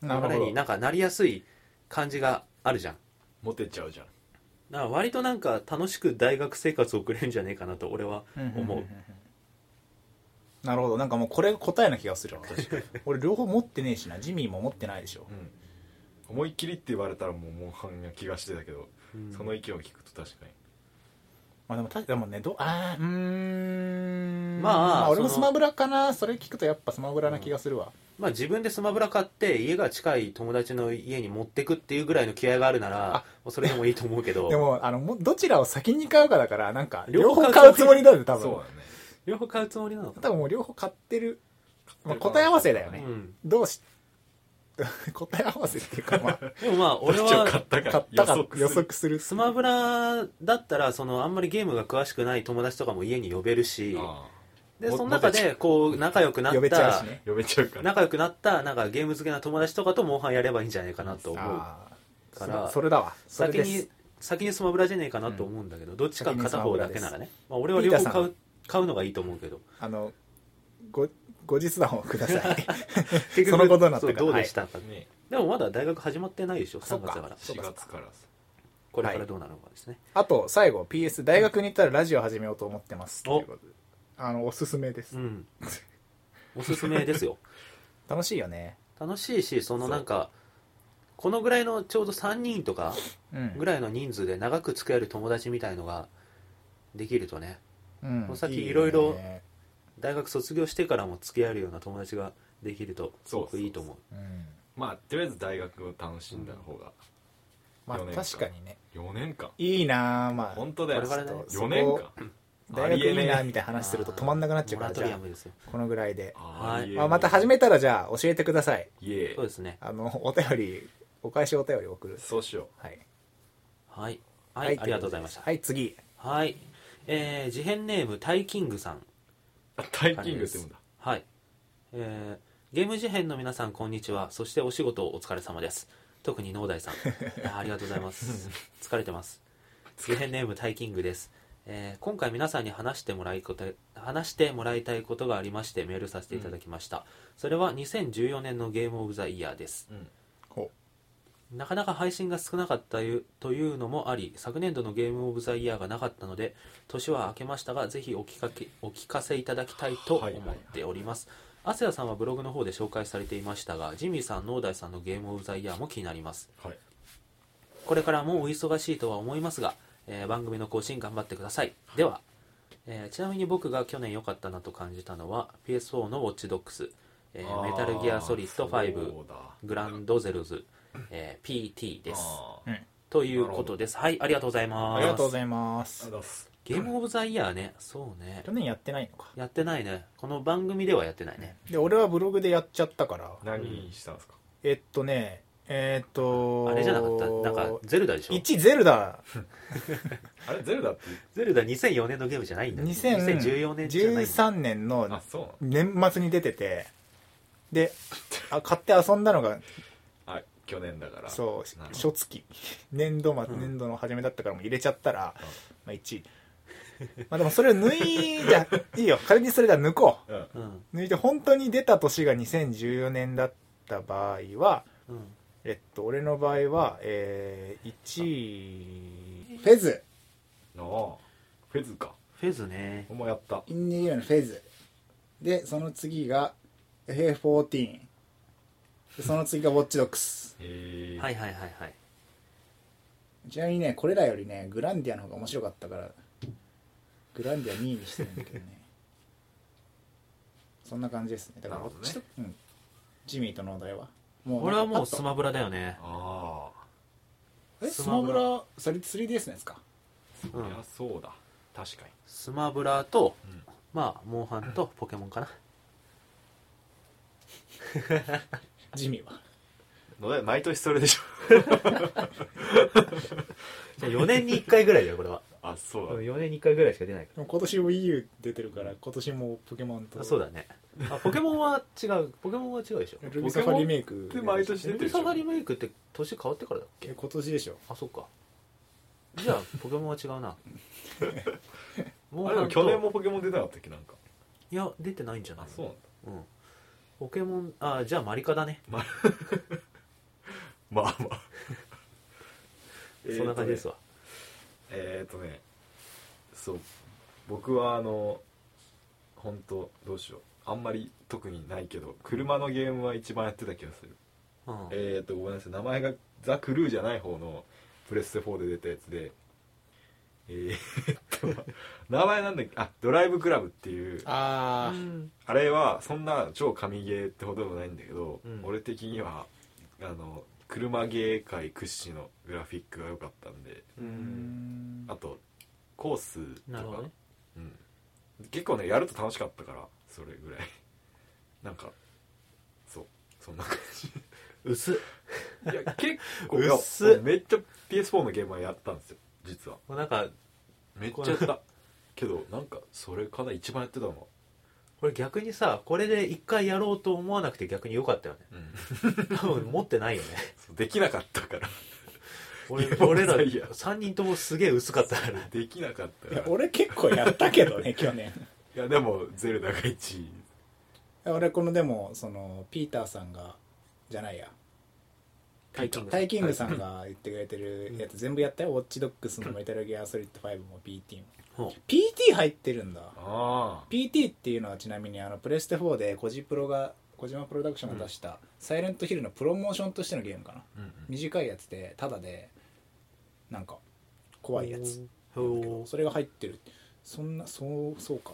流れになんかなりやすい感じがあるじゃんモテちゃうじゃん。だから割となんか楽しく大学生活を送れるんじゃねえかなと俺は思う,、なるほど。なんかもうこれが答えな気がするわ <laughs> 俺両方持ってねえしな。ジミーも持ってないでしょ。うん。思いっきりって言われたらもうモンハンな気がしてたけど、うん。その意見を聞くと確かに。まあでも確かでもねどあーうーん。まあ俺もスマブラかな。それ聞くとやっぱスマブラな気がするわ、まあ自分でスマブラ買って家が近い友達の家に持ってくっていうぐらいの気合があるならそれでもいいと思うけど。<laughs> でもあのもどちらを先に買うかだからなんか両両方方買うつもりだよ多分。そうだね。両方買うつもりなのか多分もう両方買ってる、まあ、答え合わせだよね、うん。どうし <laughs> 答え合わせっていうかまあでもまあ俺はったか買ったか予予測する。測する。スマブラだったらそのあんまりゲームが詳しくない友達とかも家に呼べるしあでもその中でこう仲良くなっ呼べちゃうたしね。あ呼べちゃうから。仲良くなったなんかゲーム好きな友達とかとモンハンやればいいんじゃないかなと思うあーからそそれだわ。それ先です。に先にスマブラじゃねえかなと思うんだけど、どっちか片方だけならね、まあ、俺はピーターさん両方買う買うのがいいと思うけど。あのご後日談をください。結 <laughs> <laughs> そのことになったそうからどうでしたか、ね。でもまだ大学始まってないでしょ3そっか。月だから。そう4か月からさこれからどうなるのかですね、あと最後 PS 大学に行ったらラジオ始めようと思ってます。お。ということであのおすすめです、うん。おすすめですよ。<laughs> 楽しいよね。楽しいしそのなんかこのぐらいのちょうど3人とかうん。ぐらいの人数で長く付き合える友達みたいのができるとね。うん。この先いろいろ大学卒業してからも付き合えるような友達ができるとすごくいいと思う。うん。まあとりあえず大学を楽しんだ方がまあ四年間。確かにね。4年間。いいなあまあ。本当だよ。これからね。4年間大学いいなみたいなあ話すると止まんなくなっちゃうからじゃこのぐらいで、はい。まあ、また始めたらじゃあ教えてください。そうですね。あのお便りお返しお便り送る。そうしよはい。はい。はい、ありがとうございました。はい次。はい。えー、事変ネームタイキングさん。タイキングって言うんだ。はい、えーゲーム事変の皆さんこんにちは。そしてお仕事お疲れ様です。特に農大さん。<laughs> あありがとうございます。疲れてます。<laughs> 事変ネームタイキングです、えー今回皆さんに話してもらいこと話してもらいたいことがありましてメールさせていただきました、それは2014年のゲームオブザイヤーです。ほなかなか配信が少なかったゆというのもあり昨年度のゲームオブザイヤーがなかったので年は明けましたがぜひお聞かけお聞かせいただきたいと思っております。アセヤさんはブログの方で紹介されていましたがジミーさんノーダイさんのゲームオブザイヤーも気になります。はい。これからもお忙しいとは思いますが、えー番組の更新頑張ってください。では、えーちなみに僕が去年良かったなと感じたのは PS4 のウォッチドックスえーメタルギアソリッド5そうだ。グランドゼロズ、えー PT です。ということです。はいありがとうございます。ありがとうございます。ありがとうございます。ゲームオブザイヤーね。そうね。去年やってないのか。やってないね。この番組ではやってないね。で俺はブログでやっちゃったから。何したんですか？えっとねえっとあれじゃなかった？なんかゼルダでしょ？1ゼルダ。<laughs> あれゼルダって？ゼルダ2004年のゲームじゃないんだ。よ2014年じゃないんだ。2013年の年末に出てて。であ買って遊んだのがあ去年だから。そう初月。年度末うん。年度の初めだったからもう入れちゃったら、まあ、1位。まあでもそれを抜いじゃいいよ。<laughs> 仮にそれが抜こどうん。うん。う抜いて本当に出た年が2014年だった場合はうんえっと俺の場合はえー、1位。フェズ。ああフェズか。フェズね。お前やった。インディーのフェズ。でその次が FA14 でその次がウォッチドックス。へえ。はいはいはいはい。ちなみにねこれらよりねグランディアの方が面白かったからグランディア2位にしてるんだけどね。<laughs> そんな感じですね。だからウォッチドックうん、ジミーとのお題は？も俺はもうスマブラだよね。あえスマブスマブララそれ 3DS のやつか。いやそうだ。確かに。スマブラとうん。まあモンハンとポケモンかな。ジミーは毎年それでしょ。<laughs> じゃあ4年に1回ぐらいだよこれはあそうだ。4年に1回ぐらいしか出ないかでも今年 WiiU 出てるから今年もポケモンとらあそうだね。あポケモンは違う。<laughs> ポケモンは違うでしょ。ルビサファリメイクで毎年出てるでしょ。ルビサファリメイクって年変わってからだっけ？え今年でしょ。あそっか。じゃあポケモンは違うな。<laughs> モあれでも去年もポケモン出なかったっけ？なんか。いや出てないんじゃないあそうなんだ。うん。ポケモンあじゃあマリカだね。<laughs> まあまあ。そんな感じですわわえーとねそう僕はあの本当どうしよう。あんまり特にないけど車のゲームは一番やってた気がする。うん。えーとごめんなさい。名前がザ・クルーじゃない方のプレステ4で出たやつでえー、っと <laughs> 名前なんだっけ？あドライブクラブっていう。ああれはそんな超神ゲーってほどでもないんだけど、うん。俺的にはあの車ゲー界屈指のグラフィックが良かったんでううん。んあとコースとか。なるほどね。うん、結構ねやると楽しかったからそれぐらい。<laughs> なんかそうそんな感薄っ。じいや結構うっ。めっちゃ PS4 のゲームはやったんですよ実は。もうなんかめっちゃやった。けどなんかそれかな一番やってたのこれ逆にさこれで一回やろうと思わなくて逆に良かったよね。うん。多分持ってないよね。できなかったから。俺俺らいや3人ともすげえ薄かったから。できなかったから。いや俺結構やったけどね <laughs> 去年。いやでもゼルダが1位。俺このでもそのピーターさんがじゃないや。タイキングタイキングさんが言ってくれてるやつ全部やったよ。ウォッチドックスのメタルギアソリッド5も PT もほ PT 入ってるんだ。あ PT っていうのはちなみにあのプレステ4でコジプロが小島プロダクションが出した「サイレントヒル」のプロモーションとしてのゲームかな。あうん。短いやつでただでなんか怖いやつ。それが入ってる。そんなそうそうか。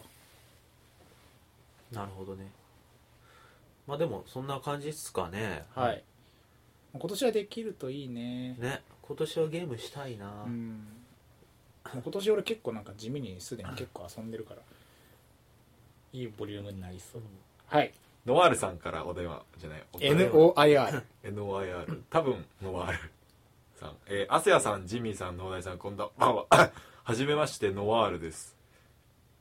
なるほどね。まあでもそんな感じっすかね。はい。今年はできるといいね。ね今年はゲームしたいな、うん <laughs> 今年俺結構なんか地味にすでに結構遊んでるから。いいボリュームになりそう。はい。ノワールさんからお電話じゃない？NOIR <laughs> NOIR 多分ノワールさん。えー、アセヤさんジミーさん農大さんこんばんは。<laughs> はじめましてノワールです。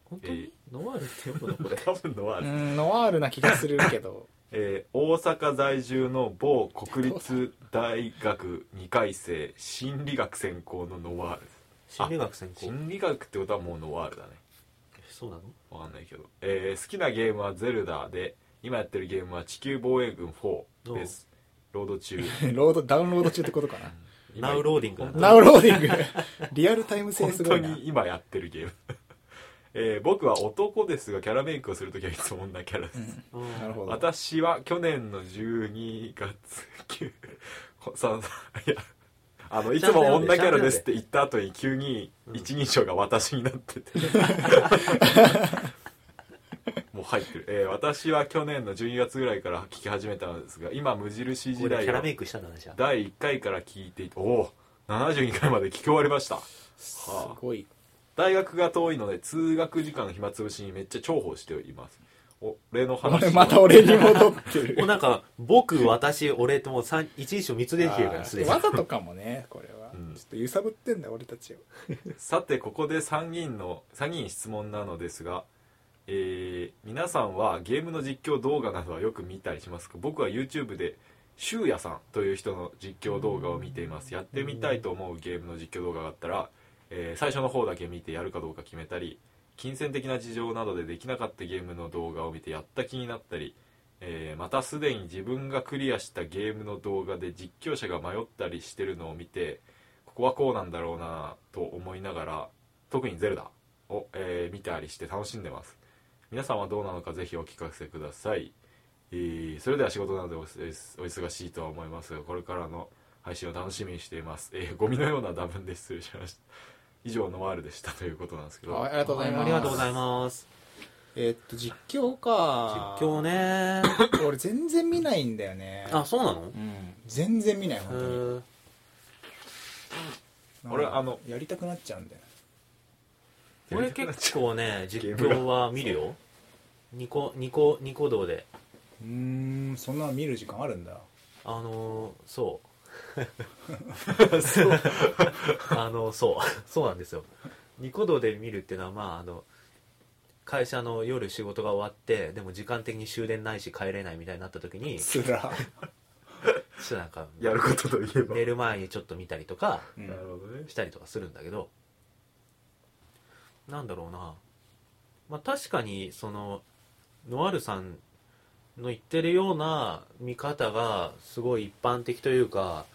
本当に、ノワールって読むの？これ。多分ノワーうル、んノワールな気がするけど。えー大阪在住の某国立大学2回生心理学専攻のノワール。です心理学専攻。心理学ってことはもうノワールだね。そうなの？わかんないけど、えー好きなゲームはゼルダで今やってるゲームは地球防衛軍4です。ロード中。ロードダウンロード中ってことかな？<laughs> 今 Now Loading Now Loading。<laughs> リアルタイム性本当すごいな。に今やってるゲーム、<laughs> えー僕は男ですがキャラメイクをするときはいつも女キャラです、うん。なるほど。私は去年の12月9さいやあのいつも女キャラですって言った後に急に一人称が私になってて、<laughs> もう入ってる、えー私は去年の12月ぐらいから聞き始めたのですが今無印時代をこれキャラメイクしたんだねじゃあ。第1回から聞いていておお72回まで聞き終わりました。すごい。大学が遠いので通学時間の暇つぶしにめっちゃ重宝しています俺の話俺また俺に戻ってる。<laughs> もうなんか僕私俺ともう三一一緒三つできてるからすでに。わざとかもねこれは、うん。ちょっと揺さぶってんだよ俺たちを。<laughs> さてここで参議院の参議院質問なのですが、えー皆さんはゲームの実況動画などはよく見たりしますか？僕は YouTube でシュウヤさんという人の実況動画を見ています。やってみたいと思うゲームの実況動画があったら、えー最初の方だけ見てやるかどうか決めたり金銭的な事情などでできなかったゲームの動画を見てやった気になったり、えーまたすでに自分がクリアしたゲームの動画で実況者が迷ったりしてるのを見てここはこうなんだろうなと思いながら特に「ゼルダを」えー見たりして楽しんでます。皆さんはどうなのかぜひお聞かせください、えーそれでは仕事などでおお忙しいとは思いますがこれからの配信を楽しみにしています、えーゴミのような打分で失礼しました。以上のワールでしたということなんですけど。はいありがとうございます。ありがとうございます。えーっと実況か。実況ね。<coughs> 俺全然見ないんだよね。あそうなの？うん。全然見ないへ本当に。ー。俺あのやりたくなっちゃうんだよ俺結構ね実況は見るよ。ニコニコニコ動で。うーんそんなの見る時間あるんだ。あのーそうあ <laughs> のそう。<laughs> <laughs> そうなんですよ。ニコ動で見るっていうのはまああの会社の夜仕事が終わってでも時間的に終電ないし帰れないみたいになった時にちつら。ょっとなんかやることといえば。寝る前にちょっと見たりとかうん。なるほどね。したりとかするんだけどなんだろうな。まあ確かにそのノアルさんの言ってるような見方がすごい一般的というか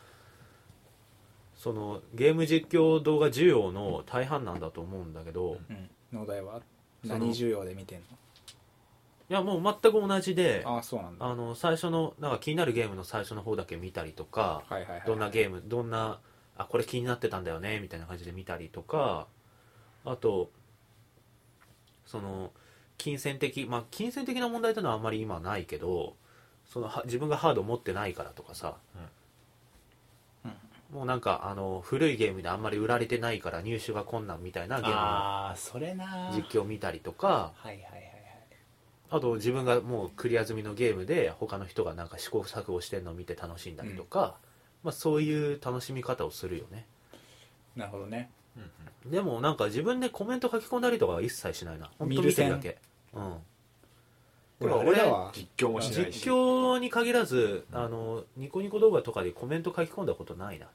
そのゲーム実況動画需要の大半なんだと思うんだけどうん。農大はその何需要で見てんいやもう全く同じでのああそうなんだ。あの最初のなんか気になるゲームの最初の方だけ見たりとかはいはいはい。どんなゲームどんなあこれ気になってたんだよねみたいな感じで見たりとかあとその金銭的まあ金銭的な問題というのはあんまり今ないけどそのは自分がハードを持ってないからとかさ、もうなんかあの古いゲームであんまり売られてないから入手が困難みたいなゲーム。の実況を見たりとか。はいはいはいはい。あと自分がもうクリア済みのゲームで他の人がなんか試行錯誤してるのを見て楽しんだりとか、まあ、そういう楽しみ方をするよね。なるほどねでもなんか自分でコメント書き込んだりとかは一切しないな。本当見てるだけ。うん。俺でもあれだわ実況もしないし。実況に限らずあのニコニコ動画とかでコメント書き込んだことないな、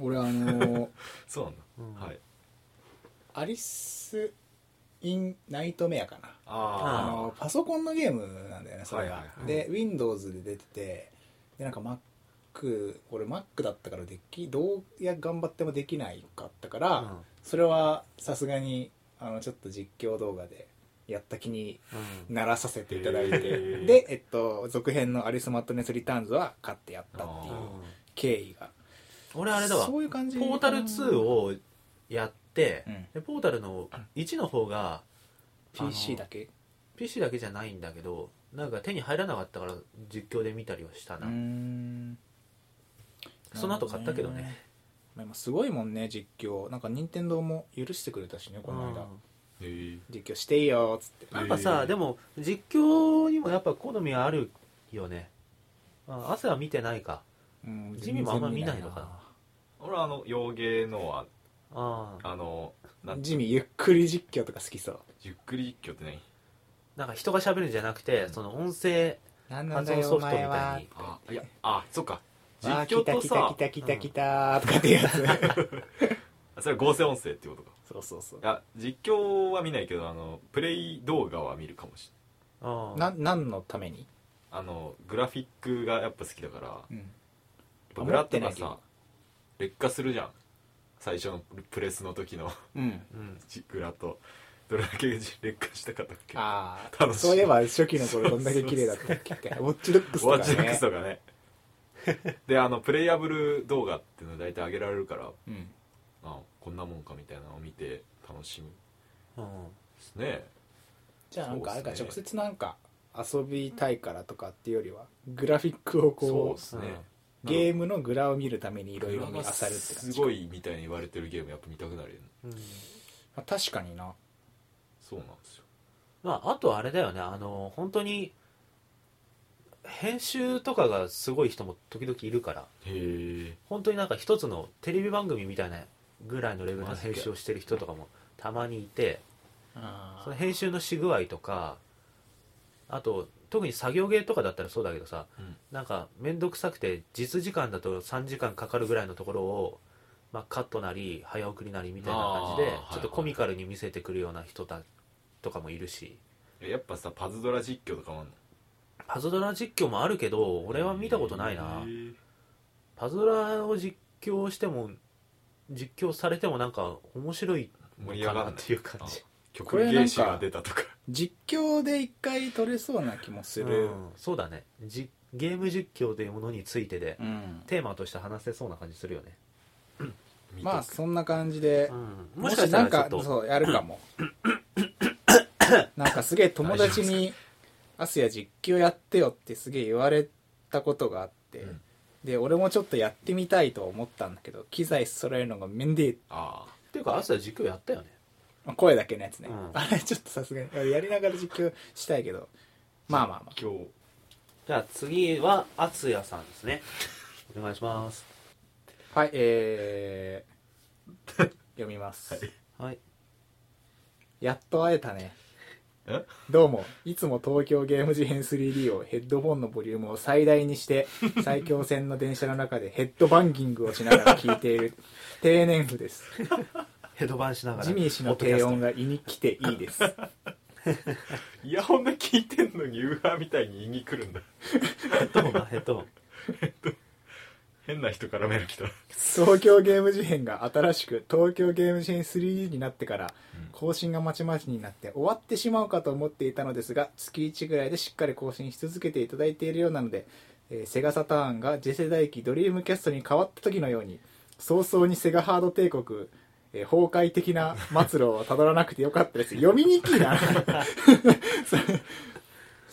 俺あの <laughs> そうなんだ、うん。はい。アリス・イン・ナイトメアかな。ああのパソコンのゲームなんだよねそれが、はいはいはい。で Windows で出ててでなんか Mac 俺 Mac だったからできどうや頑張ってもできないかったから、うん。それはさすがにあのちょっと実況動画でやった気にうん。ならさせていただいてへー。で、えっと、続編の「アリス・マットネス・リターンズ」は買ってやったっていううん経緯が。俺あれだわ。そういう感じポータル2をやって、うん。でポータルの1の方が PC だけ？PC だけじゃないんだけどなんか手に入らなかったから実況で見たりはしたな、んその後買ったけどね。まあ今すごいもんね実況。なんか任天堂も許してくれたしねこの間、え。実況していいよっつって。なんかさ、でも実況にもやっぱ好みはあるよね。あ汗は見てないか。うんジミーもあんま見ないのかな。俺はあの洋芸のはああ。あのなんジミーゆっくり実況とか好きそう。ゆっくり実況って何？なんか人が喋るんじゃなくてその音声なん発音ソフトみたいに。あいやあそっか実わあ況と来た来た来さた来た来たとかっていうやつそれは合成音声っていうことかそうそうそういや実況は見ないけどあのプレイ動画は見るかもしれああな何のために、ないあのグラフィックがやっぱ好きだからやっうん、ぱグラとか持ってないさ劣化するじゃん最初のプレスの時のうんうんじグラとどれだけ劣化したかったっけあ楽しいあそういえば初期の頃どんだけ綺麗だったっけウォッチドックスとかワッチドックスねとかねであのプレイヤブル動画っていうの大体上げられるからうん。あこんなもんかみたいなのを見て楽しむ。うん。ですねじゃあなんかあれか、直そうっすね接なんか遊びたいからとかっていうよりはグラフィックをそうこうですね。ゲームのグラを見るためにいろいろ見漁るって感すじごいみたいに言われてるゲームやっぱ見たくなるよね。うん。まあ、確かにな。そうなんですよ。まああとあれだよね。あの本当に編集とかがすごい人も時々いるから本当になんか一つのテレビ番組みたいなぐらいのレベルの編集をしてる人とかもたまにいてあその編集のし具合とかあと特に作業ゲーとかだったらそうだけどさ、うん。なんか面倒くさくて実時間だと3時間かかるぐらいのところを、まあ、カットなり早送りなりみたいな感じでちょっとコミカルに見せてくるような人だとかもいるし。やっぱさパズドラ実況とかもあんの？パズドラ実況もあるけど俺は見たことないな。パズドラを実況しても実況されてもなんか面白い盛り上がないのからなっていう感じ。曲芸師が出たとか。実況で一回撮れそうな気もする。うんそうだね。じゲーム実況というものについてでうん、テーマとして話せそうな感じするよね、まあそんな感じで、うん、もしかしたらちょっと。そうやるかも。<laughs> なんかすげえ友達に「アスヤ実況やってよ」ってすげえ言われたことがあって、うん。で俺もちょっとやってみたいと思ったんだけど機材揃えるのがめんであっていうか朝実況やったよね。え声だけのやつね、うん。あれちょっとさすがに。やりながら実況したいけど。まあまあまあ。今日じゃあ次は敦也さんですね。<laughs> お願いします。あはいえー、<laughs> 読みます、はい。はい。やっと会えたね。えどうも。いつも東京ゲーム事変 3D をヘッドフォンのボリュームを最大にして <laughs> 最強戦の電車の中でヘッドバンギングをしながら聞いている低年譜です。<laughs> ヘッドバンしながらジミー氏の低音が胃に来ていいです。<laughs> イヤホンで聞いてんのにウーハーみたいに言いに来るんだ。ヘッドホンだヘッドホン変な人からメール来た東京ゲーム事変が新しく東京ゲーム事変 3D になってからうん。更新がまちまちになって終わってしまうかと思っていたのですが月1ぐらいでしっかり更新し続けていただいているようなので、えーセガサターンが次世代機ドリームキャストに変わった時のように早々にセガハード帝国、えー崩壊的な末路をたどらなくてよかったです。読みにくいな <laughs>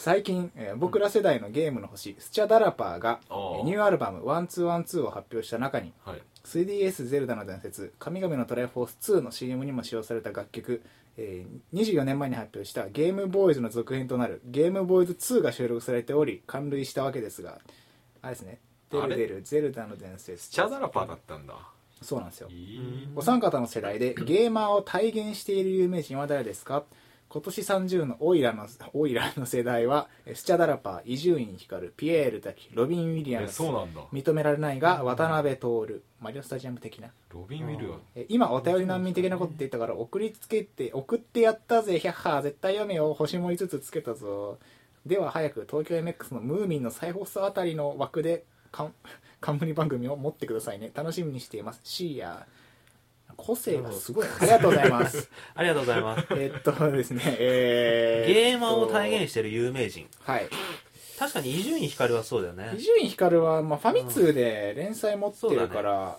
最近、えー僕ら世代のゲームの星スチャダラパーが、えあー。ーニューアルバム「1212」を発表した中にはい。3DS ゼルダの伝説神々のトライフォース2の CM にも使用された楽曲、えー24年前に発表したゲームボーイズの続編となるゲームボーイズ2が収録されており感涙したわけですがあれですね。デルデルゼルダの伝説。チャダラパーだったんだ。そうなんですよ。いいお三方の世代で <clears throat> ゲーマーを体現している有名人は誰ですか？今年30のオイラのオイラの世代はえスチャダラパー伊集院光ピエール滝ロビン・ウィリアムえスそうなんだ。認められないが渡辺徹マリオスタジアム的な。ロビン・ウィルはえ今お便り難民的なことって言ったから送りつけて送ってやったぜ。ヒャッハー絶対読めよ星も5つつけたぞ。では早く東京 MX のムーミンの再放送あたりの枠で <laughs> 冠番組を持ってくださいね。楽しみにしています。シーヤ個性がすごいありがとうございます。<laughs> ありがとうございます。えっとですねえゲーマーを体現ししてる有名人。はい。確かに伊集院光はそうだよね。伊集院光は、まあ、ファミ通で連載持ってるから、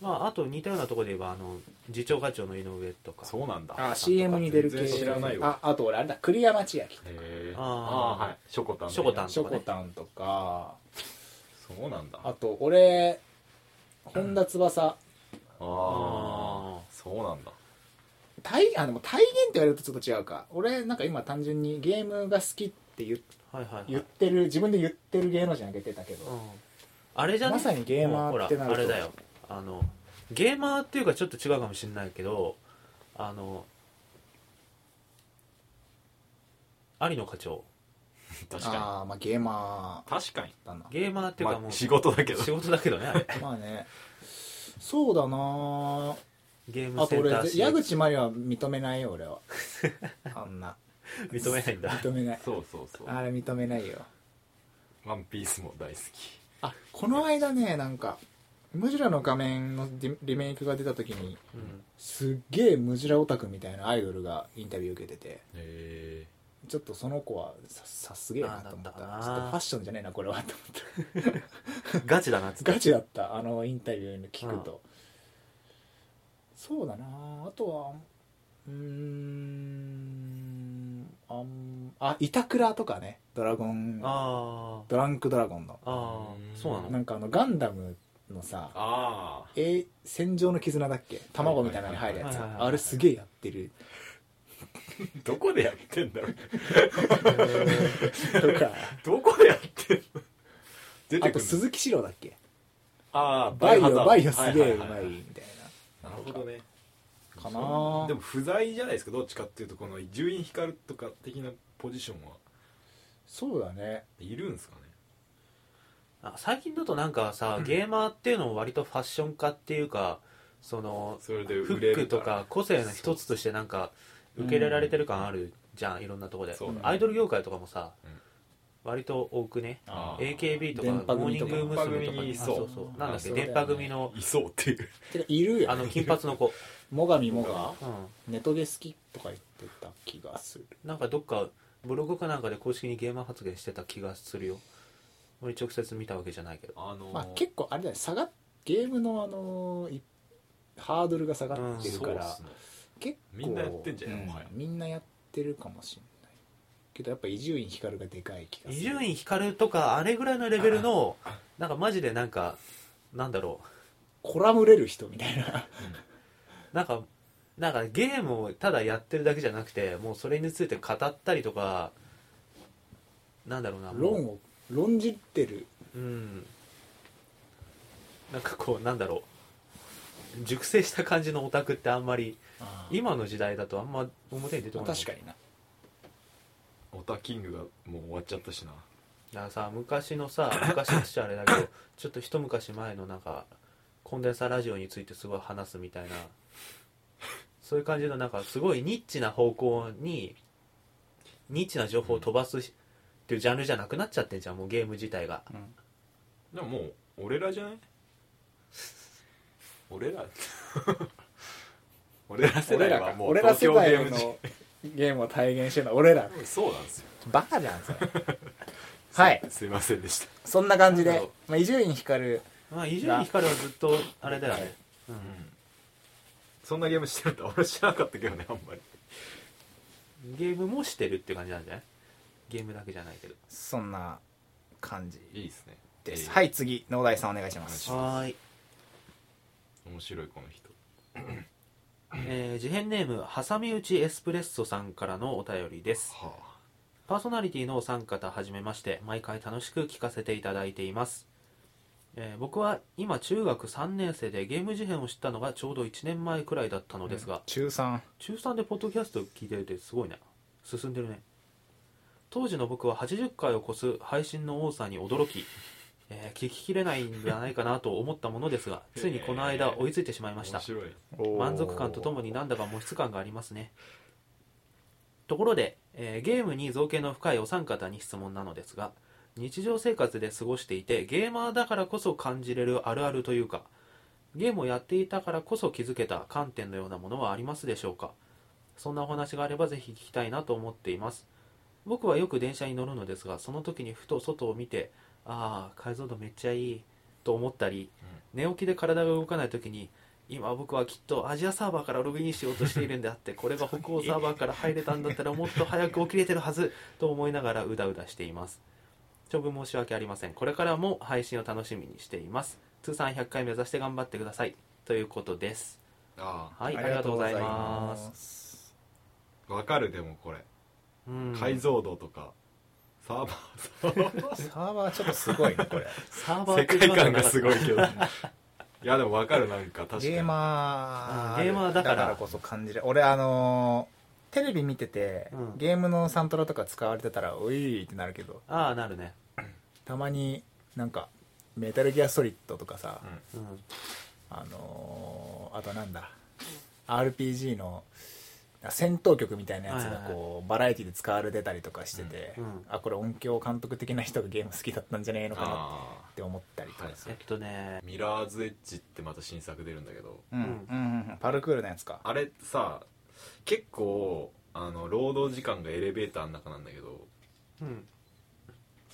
まああと似たようなところで言えばあの次長課長の井上とか。そうなんだ。あ CM に出る系。全然知らないわ。ああと俺あれだ。栗山千明へえあー。あーはい。ショコタンね。ショコタンショコタンとか。そうなんだ。あと俺本田翼。あああそうなんだ。体あでも体現って言われるとちょっと違うか。俺なんか今単純にゲームが好きって言はいはいはい。言ってる自分で言ってる芸能人あげてたけど、うん。あれじゃね？まさにゲーマーってなると。あれだよ。あのゲーマーっていうかちょっと違うかもしれないけどあの有野課長。確かああまあゲーマに確かにゲーマーっていうかもう、まあ仕事だけど。仕事だけどねあれ。<laughs> まあねそうだな。ゲームあと俺センター矢口真理は認めないよ俺は。<laughs> あんな。認めないんだ。認めない。そうそうそう。あれ認めないよ。ワンピースも大好き。あこの間ねなんかムジュラの画面のリリメイクが出た時にうん。すっげえムジュラオタクみたいなアイドルがインタビュー受けてて。へえちょっとその子はささすげえなと思った。ちょっとファッションじゃねえなこれは。と思ったガチだなっつって。ガチだったあのインタビューの聞くと、そうだな。あとはうーんあんあ板倉とかね。ドラゴンあドランクドラゴンの。あああそうなの？なんかあのガンダムのさあえ戦場の絆だっけ？卵みたいなのに入るやつ。あれすげえやってるあ <laughs> どこでやってんだろう？<laughs> とか。どこでやってんの？出あとてくる鈴木史郎だっけ？ああバイオバイオすげえはいうまいみたい。なるほどね。なかなでも不在じゃないですか？どっちかっていうとこの伊集院光とか的なポジションは。そうだね。いるんですかね？あ最近だとなんかさゲーマーっていうのも割とファッション化っていうかそのそれでフ売れるックとか個性の一つとしてなんか受け入れられてる感あるじゃんいろんなとこで。そうだね。アイドル業界とかもさうん。割と多くねあー。AKB とか電波モーニン組とかグ娘。とか電波組あそう。そうそう。なんだっけあそうだよね。電波組のいそうっていう。てかいるよあの金髪の子。最上もがうネトゲ好きとか言ってた気がする。んなんかどっかブログかなんかで公式にゲーマー発言してた気がするよ。俺直接見たわけじゃないけど。あのーまあ結構あれだね。下がっゲームのあのいハードルが下がってるから、そうっすね結構みんなやってんじゃないもはや。みんなやってるかもしれないけどやっぱ伊集院光がでかい気がする。伊集院光とかあれぐらいのレベルのなんかマジでなんかなんだろコラムれる人みたいな。うなんかなんかゲームをただやってるだけじゃなくてもうそれについて語ったりとかなんだろうなもう。論を論じてる。うん。なんかこうなんだろう。熟成した感じのオタクってあんまり今の時代だとあんま表に出てこない確かにな。オタキングがもう終わっちゃったしな。だからさ昔のさ <coughs> 昔としあれだけどちょっと一昔前のなんかコンデンサーラジオについてすごい話すみたいなそういう感じのなんかすごいニッチな方向にニッチな情報を飛ばすっていうジャンルじゃなくなっちゃってんじゃんもうゲーム自体が。でももう俺らじゃない？<laughs> 俺ら俺ら世俺代はもう俺ら世東京ゲー代ムのゲームを体現してるのは俺ら。そうなんですよ。バカじゃんそれ。<laughs> はい。すいませんでした。そんな感じで。伊集院光まあ伊集院光はずっとあれだよね、うんそんなゲームしてるんだ俺知らなかったけどねあんまり。ゲームもしてるっていう感じなんじゃない？ゲームだけじゃないけど。そんな感じいいですね。です、はい次農大さんお願いします。はーい。面白いこの人えー、事変ネームはさみ打ちエスプレッソさんからのお便りです。はパーソナリティのお三方はじめまして毎回楽しく聞かせていただいています、えー僕は今中学3年生でゲーム事変を知ったのがちょうど1年前くらいだったのですが、中3中3でポッドキャスト聞いてるってすごいね。進んでるね。当時の僕は80回を超す配信の多さに驚き、えー聞ききれないんじゃないかなと思ったものですが <laughs> ついにこの間追いついてしまいました。満足感とともになんだか模質感がありますね。ところで、えーゲームに造形の深いお三方に質問なのですが日常生活で過ごしていてゲーマーだからこそ感じれるあるあるというかゲームをやっていたからこそ気づけた観点のようなものはありますでしょうか。そんなお話があればぜひ聞きたいなと思っています。僕はよく電車に乗るのですがその時にふと外を見てああ解像度めっちゃいいと思ったり、寝起きで体が動かない時に今僕はきっとアジアサーバーからログインしようとしているんであって <laughs> これが北欧サーバーから入れたんだったらもっと早く起きれてるはずと思いながらうだうだしています。長文申し訳ありません。これからも配信を楽しみにしています。通算100回目指して頑張ってください。ということです。あはいありがとうございます。あわかるでもこれ。うん。解像度とかサーバー。サーバーちょっとすごいねこれ。サーバー。世界観がすごいけど。いやでもわかるなんか確かに。ゲーマー。うんゲーマーだからこそ感じる。俺あのーテレビ見てて、うん。ゲームのサントラとか使われてたらおいってなるけど。ああなるね。たまになんかメタルギアソリッドとかさ、うん。あのーあとなんだ RPG の戦闘曲みたいなやつがこうバラエティで使われてたりとかしてて、うんうん。あこれ音響監督的な人がゲーム好きだったんじゃねえのかなあって思ったりとかはい。えっとねー。ミラーズエッジってまた新作出るんだけど。うんうん。うんパルクールのやつか。あれさ結構あの労働時間がエレベーターの中なんだけど。うん。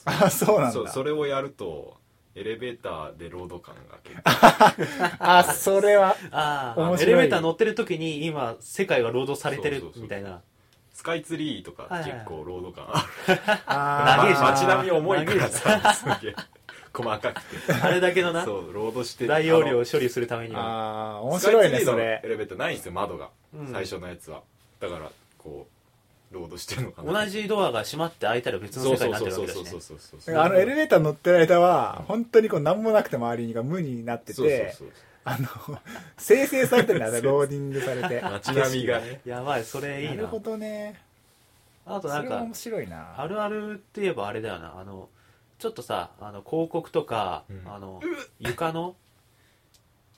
あそうなんだ。それをやるとエレベーターで労働感が結構。<laughs> あそれは。ああエレベーター乗ってる時に今世界が労働されてるみたいな。スカイツリーとか結構ロード感あー長いし街並み重い。から長いし街並み重いからさすげえ。細かくて。あれだけのな。そうロードして大容量を処理するためにはああ面白いねそれ。エレベーターないんですよ窓が、うん。最初のやつは。だからこうロードしてるのかな。同じドアが閉まって開いたら別の世界になってるわけだしね。そうそうそうそうだからあのエレベーター乗ってる間は本当にこう何もなくて周りにが無になっててあの <laughs> 生成されてるんだね <laughs> ローディングされて。街並みが。ね <laughs> やばいそれいな。なるほどね。あとなんか面白いな。あるあるって言えばあれだよな。あのちょっとさあの広告とか、うん。あの床の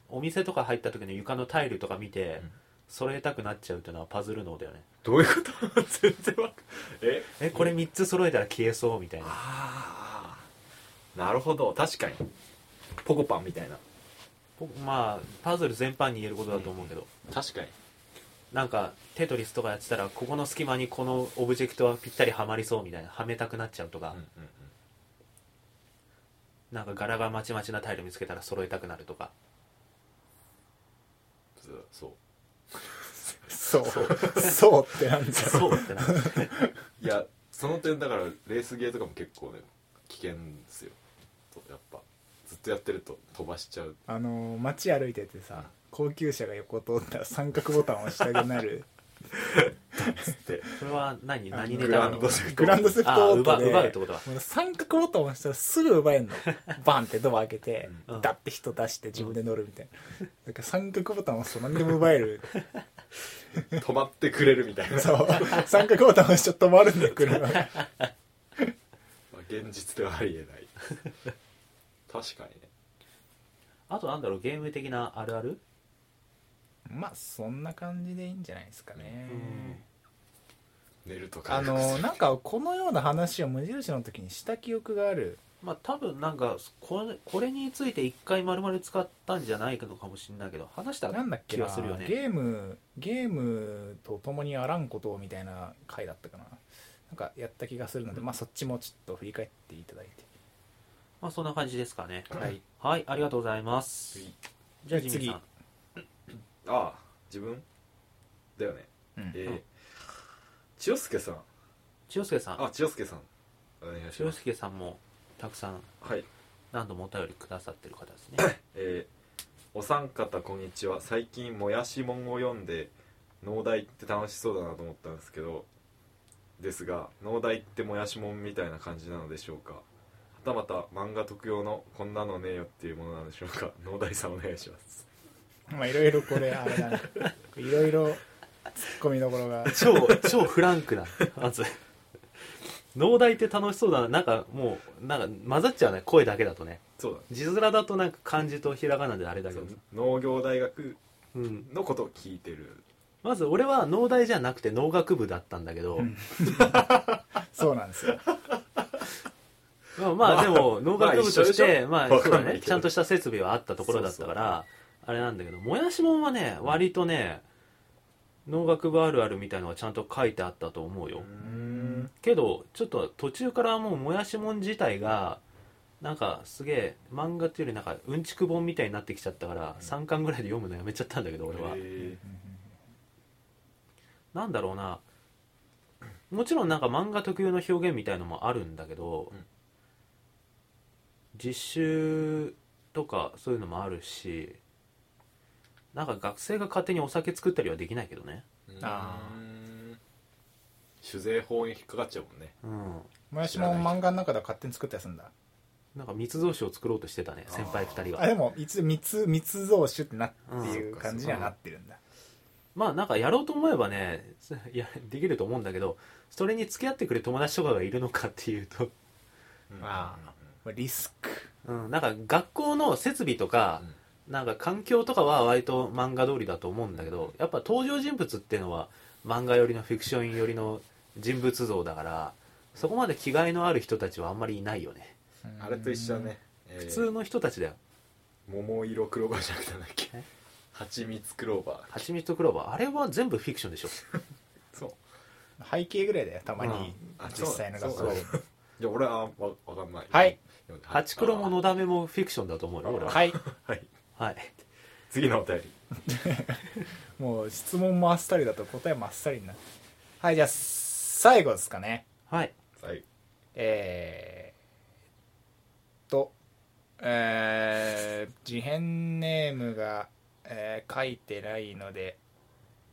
お店とか入った時の床のタイルとか見て、うん揃えたくなっちゃうっていうのはパズル脳だよね。どういうこと？<laughs> 全然わかんえ？えこれ3つ揃えたら消えそうみたいな。ああなるほど。確かに。ポコパンみたいな。僕まあパズル全般に言えることだと思うけど、確かに。なんかテトリスとかやってたらここの隙間にこのオブジェクトはぴったりはまりそうみたいな。はめたくなっちゃうとか、うんうんなんか柄がまちまちなタイル見つけたら揃えたくなるとか。うんそうそう。そう。ってなんそうってなるいやその点だからレースゲーとかも結構ね危険ですよ。とやっぱ。ずっとやってると飛ばしちゃう。あの街歩いててさ高級車が横通ったら三角ボタンを押したくなる <laughs> それは何？何ネグラタなの？ンドセフト。グランドセフあトオートで奪う奪うってことは？三角ボタンを押したらすぐ奪えんの。<laughs> バンってドア開けて、うん。ダッて人出して自分で乗るみたいな、だから三角ボタンを押すと何でも奪える。止まってくれるみたいな、そう。三角ボタンを押しちゃ止まるんだよ車。がまあ、現実ではありえない。確かにね。あとなんだろう？ゲーム的なあるある？まあそんな感じでいいんじゃないですかね、寝るとか。あのなんかこのような話を無印の時にした記憶がある。まあ多分なんかこれこれについて一回丸々使ったんじゃないのかもしれないけど話したなんだっけな？気がするよね。ゲームゲームと共にあらんことをみたいな回だったかな。なんかやった気がするので、まあそっちもちょっと振り返っていただいて。まあそんな感じですかね。はい。はいありがとうございます。じゃあジミーさん。ああ自分？だよね。うん。えーうん千代介さん。千代介さん。あ千代介さん。お願いし千代ます介さんもたくさんはい。何度もお便りくださってる方ですね。<coughs> えーお三方こんにちは。最近もやしもんを読んで農大って楽しそうだなと思ったんですけどですが農大ってもやしもんみたいな感じなのでしょうか。はたまた漫画特用のこんなのねえよっていうものなんでしょうか。農大さんお願いします。まあいろいろこれあれだないろいろツッコミどころが。超超フランクなまず。農大って楽しそうだ。ななんかもうなんか混ざっちゃうね声だけだとね。そうだ字面だとなんか漢字とひらがなであれだけど農業大学うん、のことを聞いてる。まず俺は農大じゃなくて農学部だったんだけど、うん。そうなんですよ。まあまあでも農学部としてまあそうだね。ちゃんとした設備はあったところだったからあれなんだけどもやしもんはね割とね農学部あるあるみたいのがちゃんと書いてあったと思うよ。んけどちょっと途中からもうもやしもん自体がなんかすげえ漫画っていうよりなんかうんちく本みたいになってきちゃったから3巻ぐらいで読むのやめちゃったんだけど俺は。へなんだろうな。もちろんなんか漫画特有の表現みたいのもあるんだけど、うん。実習とかそういうのもあるしなんか学生が勝手にお酒作ったりはできないけどね。ー。あうん。酒税法に引っかかっちゃうもんね。うん。もやしも漫画の中では勝手に作ったやつなんだ。なんか密造酒を作ろうとしてたね先輩2人があでも一応密密造酒ってなっていう感じにはなってるんだ、まあなんかやろうと思えばねいやできると思うんだけどそれに付き合ってくれる友達とかがいるのかっていうと、あまあリスク。うん、なんか学校の設備とか、なんか環境とかは割と漫画通りだと思うんだけどやっぱ登場人物っていうのは漫画寄りのフィクション寄りの人物像だからそこまで気概のある人たちはあんまりいないよね。あれと一緒だね、えー。普通の人たちだよ。桃色クローバーじゃなくてなんだっけ？え？蜂蜜クローバー。はちみつとクローバー。あれは全部フィクションでしょ。そう。背景ぐらいだよたまに。うん。あ実際の学校。そう。そ <laughs> うじゃあ俺はわわかんない。はい。ハチクロものだめもフィクションだと思うよ俺は。はい。<laughs> はいはい。次のお便り。<laughs> もう質問もあっさりだと答えもあっさりになるはいじゃあ最後ですかね。はい。はい。えー、とえー、事変ネームが、えー書いてないので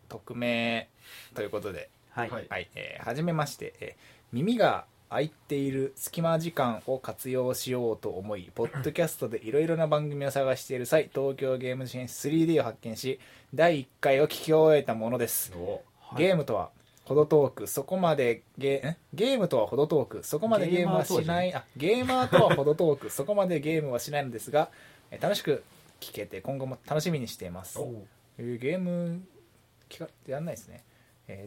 匿名ということで。はい、はい。はい、えーはじめまして、えー耳が空いている隙間時間を活用しようと思い、ポッドキャストでいろいろな番組を探している際、東京ゲーム事変 3D を発見し、第1回を聞き終えたものです。おはい。ゲームとは、ほど遠く、そこまでゲんゲームとはほど遠く、そこまでゲームはしない、あ、ゲーマーとはほど遠く、そこまでゲームはしないのですが、えー楽しく聞けて、今後も楽しみにしています。ーゲーム聞かやんないですね、えー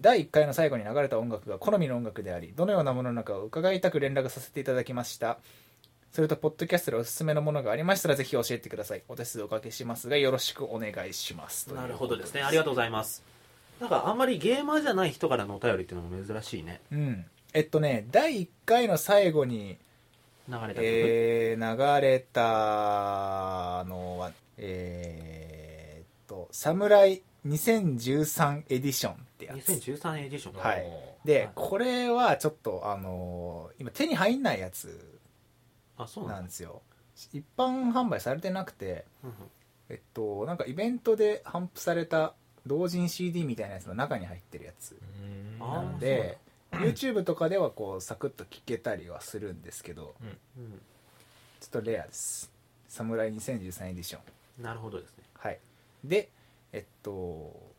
第1回の最後に流れた音楽が好みの音楽でありどのようなものなのかを伺いたく連絡させていただきました。それとポッドキャストでおすすめのものがありましたらぜひ教えてください。お手数おかけしますがよろしくお願いします。なるほどですね。ありがとうございます。なんかあんまりゲーマーじゃない人からのお便りっていうのも珍しいね。うん。えっとね第1回の最後に、流れた曲、えー流れたのはえーっと「サムライ2013エディション」ってやつ。2013エディション。はい。おで、はい。これはちょっとあのー今手に入んないやつあそうなんですよ。一般販売されてなくてうんうん。えっとなんかイベントで頒布された同人 CD みたいなやつの中に入ってるやつなので YouTube とかではこうサクッと聴けたりはするんですけどうん。ちょっとレアです「サムライ2013エディション。なるほどですね」はい。でえっと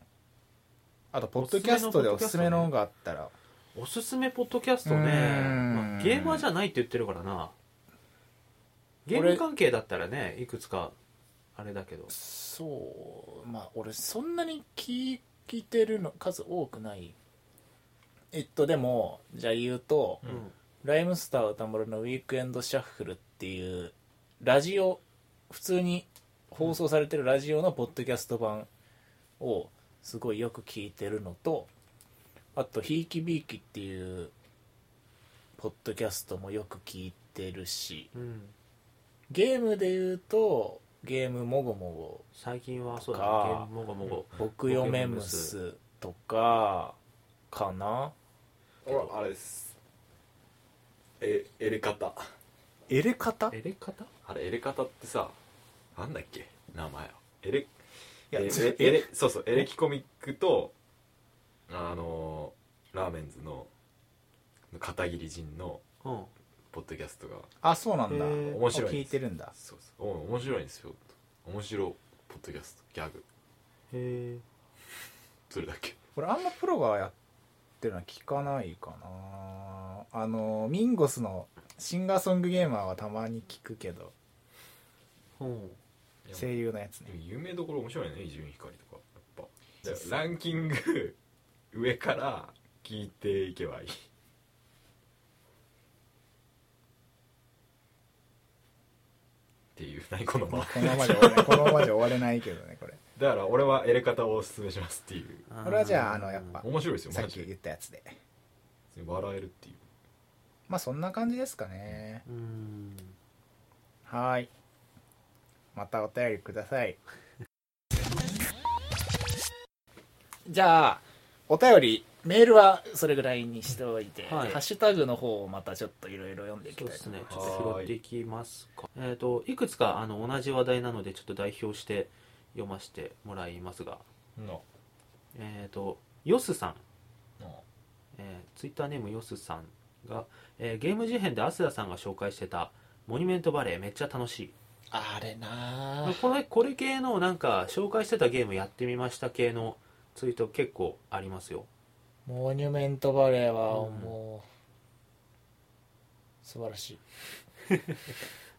あとポッドキャストでおすすめののがあったら。おすすめポッドキャストね、まあゲーマーじゃないって言ってるからな。ゲーム関係だったらねいくつかあれだけど。そうまあ俺そんなに聞いてるの数多くない。えっとでもじゃあ言うと、うん。ライムスター歌丸のウィークエンドシャッフルっていうラジオ普通に放送されてるラジオのポッドキャスト版をすごいよく聞いてるのとあとひいきびいきっていうポッドキャストもよく聞いてるしうん。ゲームで言うとゲームもごもご最近はそうだね。かゲームもごもご。僕よメムスとかかな？俺あれです。えエレカタ。エレカタ？いエレ方あれエレカタってさなんだっけ？名前は。エレやえつエレそうそうエレキコミックとあのラーメンズの片桐仁のうん。ポッドキャストがあそうなんだ。へー。面白い聞いてるんだ。そうそう。お面白いんですよ。面白ポッドキャストギャグ。へえそれだけ。俺あんまプロがやってるのは聞かないかな。あのミンゴスのシンガーソングゲーマーはたまに聞くけど。う。ん声優のやつね。有名どころ面白いね伊集院光とかやっぱ。でランキング上から聞いていけばいい。っていう何この間このままじゃ終われ <laughs> このままじゃ終われないけどねこれ。だから俺はエレカタをおすすめしますっていう。これはじゃああのやっぱ面白いですよさっき言ったやつで。笑えるっていう。まあそんな感じですかね。うん。はーいまたお便りください。<laughs> じゃあお便りメールはそれぐらいにしておいて、はい。ハッシュタグの方をまたちょっといろいろ読んでいきそうたいと思いますですね。ちょっと拾っていきますか。えっ、といくつかあの同じ話題なのでちょっと代表して読ませてもらいますが。の。えっ、とヨスさん。えー、ツイッターネームヨスさんが、えーゲーム事変でアスラさんが紹介してたモニュメントバレーめっちゃ楽しいあれなこれこれ系のなんか紹介してたゲームやってみました系のツイート結構ありますよ。モニュメントバレーはうん。もう、素晴らしい。<laughs>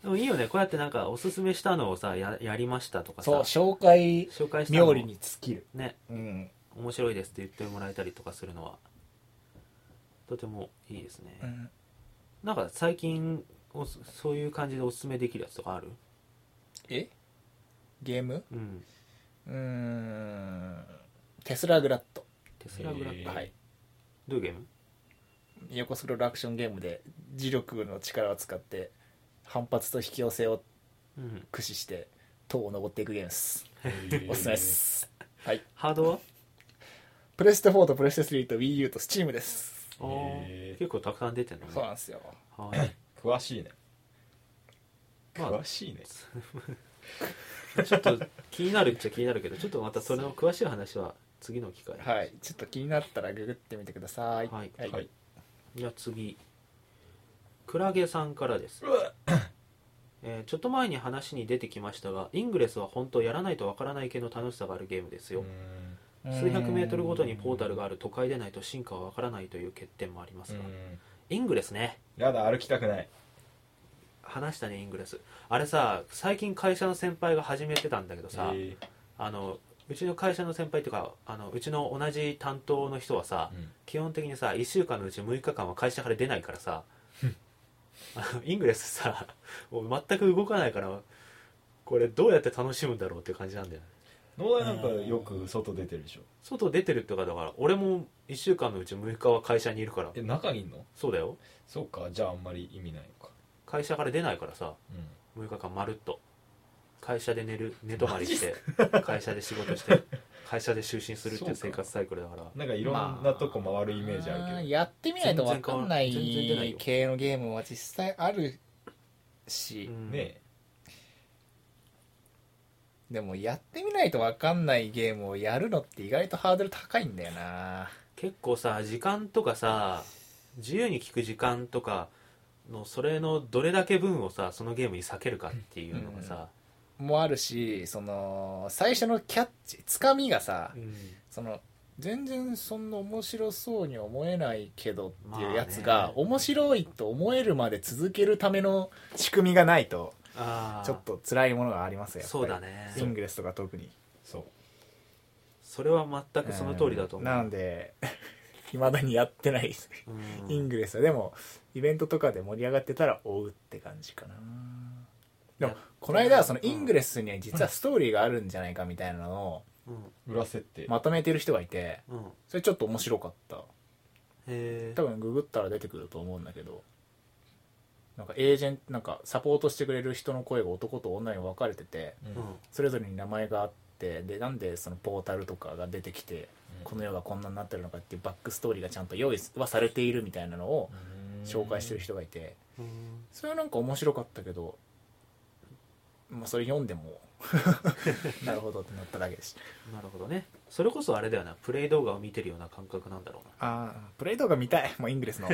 でもいいよね。こうやってなんかおすすめしたのをさややりましたとかさ。そう紹介紹介したの。冥利に尽きる。ね。うん、面白いですって言ってもらえたりとかするのは。とてもいいですね、うん、なんか最近そういう感じでおすすめできるやつとかある？え？ゲーム？うん。うーん。テスラグラット。テスラグラッド、はい。どういうゲーム？横スクロールアクションゲームで磁力の力を使って反発と引き寄せをうん。駆使して塔を登っていくゲームです。おすすめです。はい。ハードは？プレステ4とプレステ3と WiiU と Steam です。あー。へー。結構たくさん出てんのね。そうなんですよ。はい。詳しいねまあ詳しいね。ちょっと気になるっちゃ気になるけどちょっとまたそれの詳しい話は次の機会はい。ちょっと気になったらググってみてください。はい。はい。じゃあ次。クラゲさんからです、えーちょっと前に話に出てきましたがイングレスは本当やらないとわからない系の楽しさがあるゲームですよ、数百メートルごとにポータルがある都会でないと進化はわからないという欠点もありますが、イングレスね。やだ歩きたくない話したねイングレス。あれさ最近会社の先輩が始めてたんだけどさ、え。あのうちの会社の先輩っていうかあのうちの同じ担当の人はさ、ーうん。基本的にさ1週間のうち6日間は会社から出ないからさ <laughs> イングレスさもう全く動かないからこれどうやって楽しむんだろうっていう感じなんだよね。農大なんかよく外出てるでしょ？外出てるってかだから俺も1週間のうち6日は会社にいるから。え中にいんの？そうだよ。そうかじゃああんまり意味ない会社から出ないからさうん。6日間まるっと。会社で寝る寝泊まりして会社で仕事して会社で就寝するっていう生活サイクルだから。なんかいろんなとこ回るイメージあるけど、やってみないと分かんない系のゲームは実際あるし、うん。ねでもやってみないと分かんないゲームをやるのって意外とハードル高いんだよな。結構さ時間とかさ自由に聞く時間とかのそれのどれだけ分をさそのゲームに避けるかっていうのがさ、もあるしその最初のキャッチつかみがさうん。その全然そんな面白そうに思えないけどっていうやつまが、面白いと思えるまで続けるための仕組みがないとちょっと辛いものがありますよそうだね。イングレスとか特に。そう。それは全くその通りだと思う、ん。なのでいまだにやってない。イングレスは。でもイベントとかで盛り上がってたら追うって感じかな。でもやこの間そのイングレスには実はストーリーがあるんじゃないかみたいなのをうん。裏設定、まとめてる人がいてうん。それちょっと面白かった。へえ多分ググったら出てくると思うんだけどなんかエージェントなんかサポートしてくれる人の声が男と女に分かれててそれぞれに名前があってでなんでそのポータルとかが出てきてこの世がこんなになってるのかっていうバックストーリーがちゃんと用意はされているみたいなのを紹介してる人がいて。うん。それはなんか面白かったけどまあそれ読んでも <laughs> なるほどってなっただけですなるほどね。それこそあれだよな。プレイ動画を見てるような感覚なんだろうな。ああプレイ動画見たい。もうイングレスの。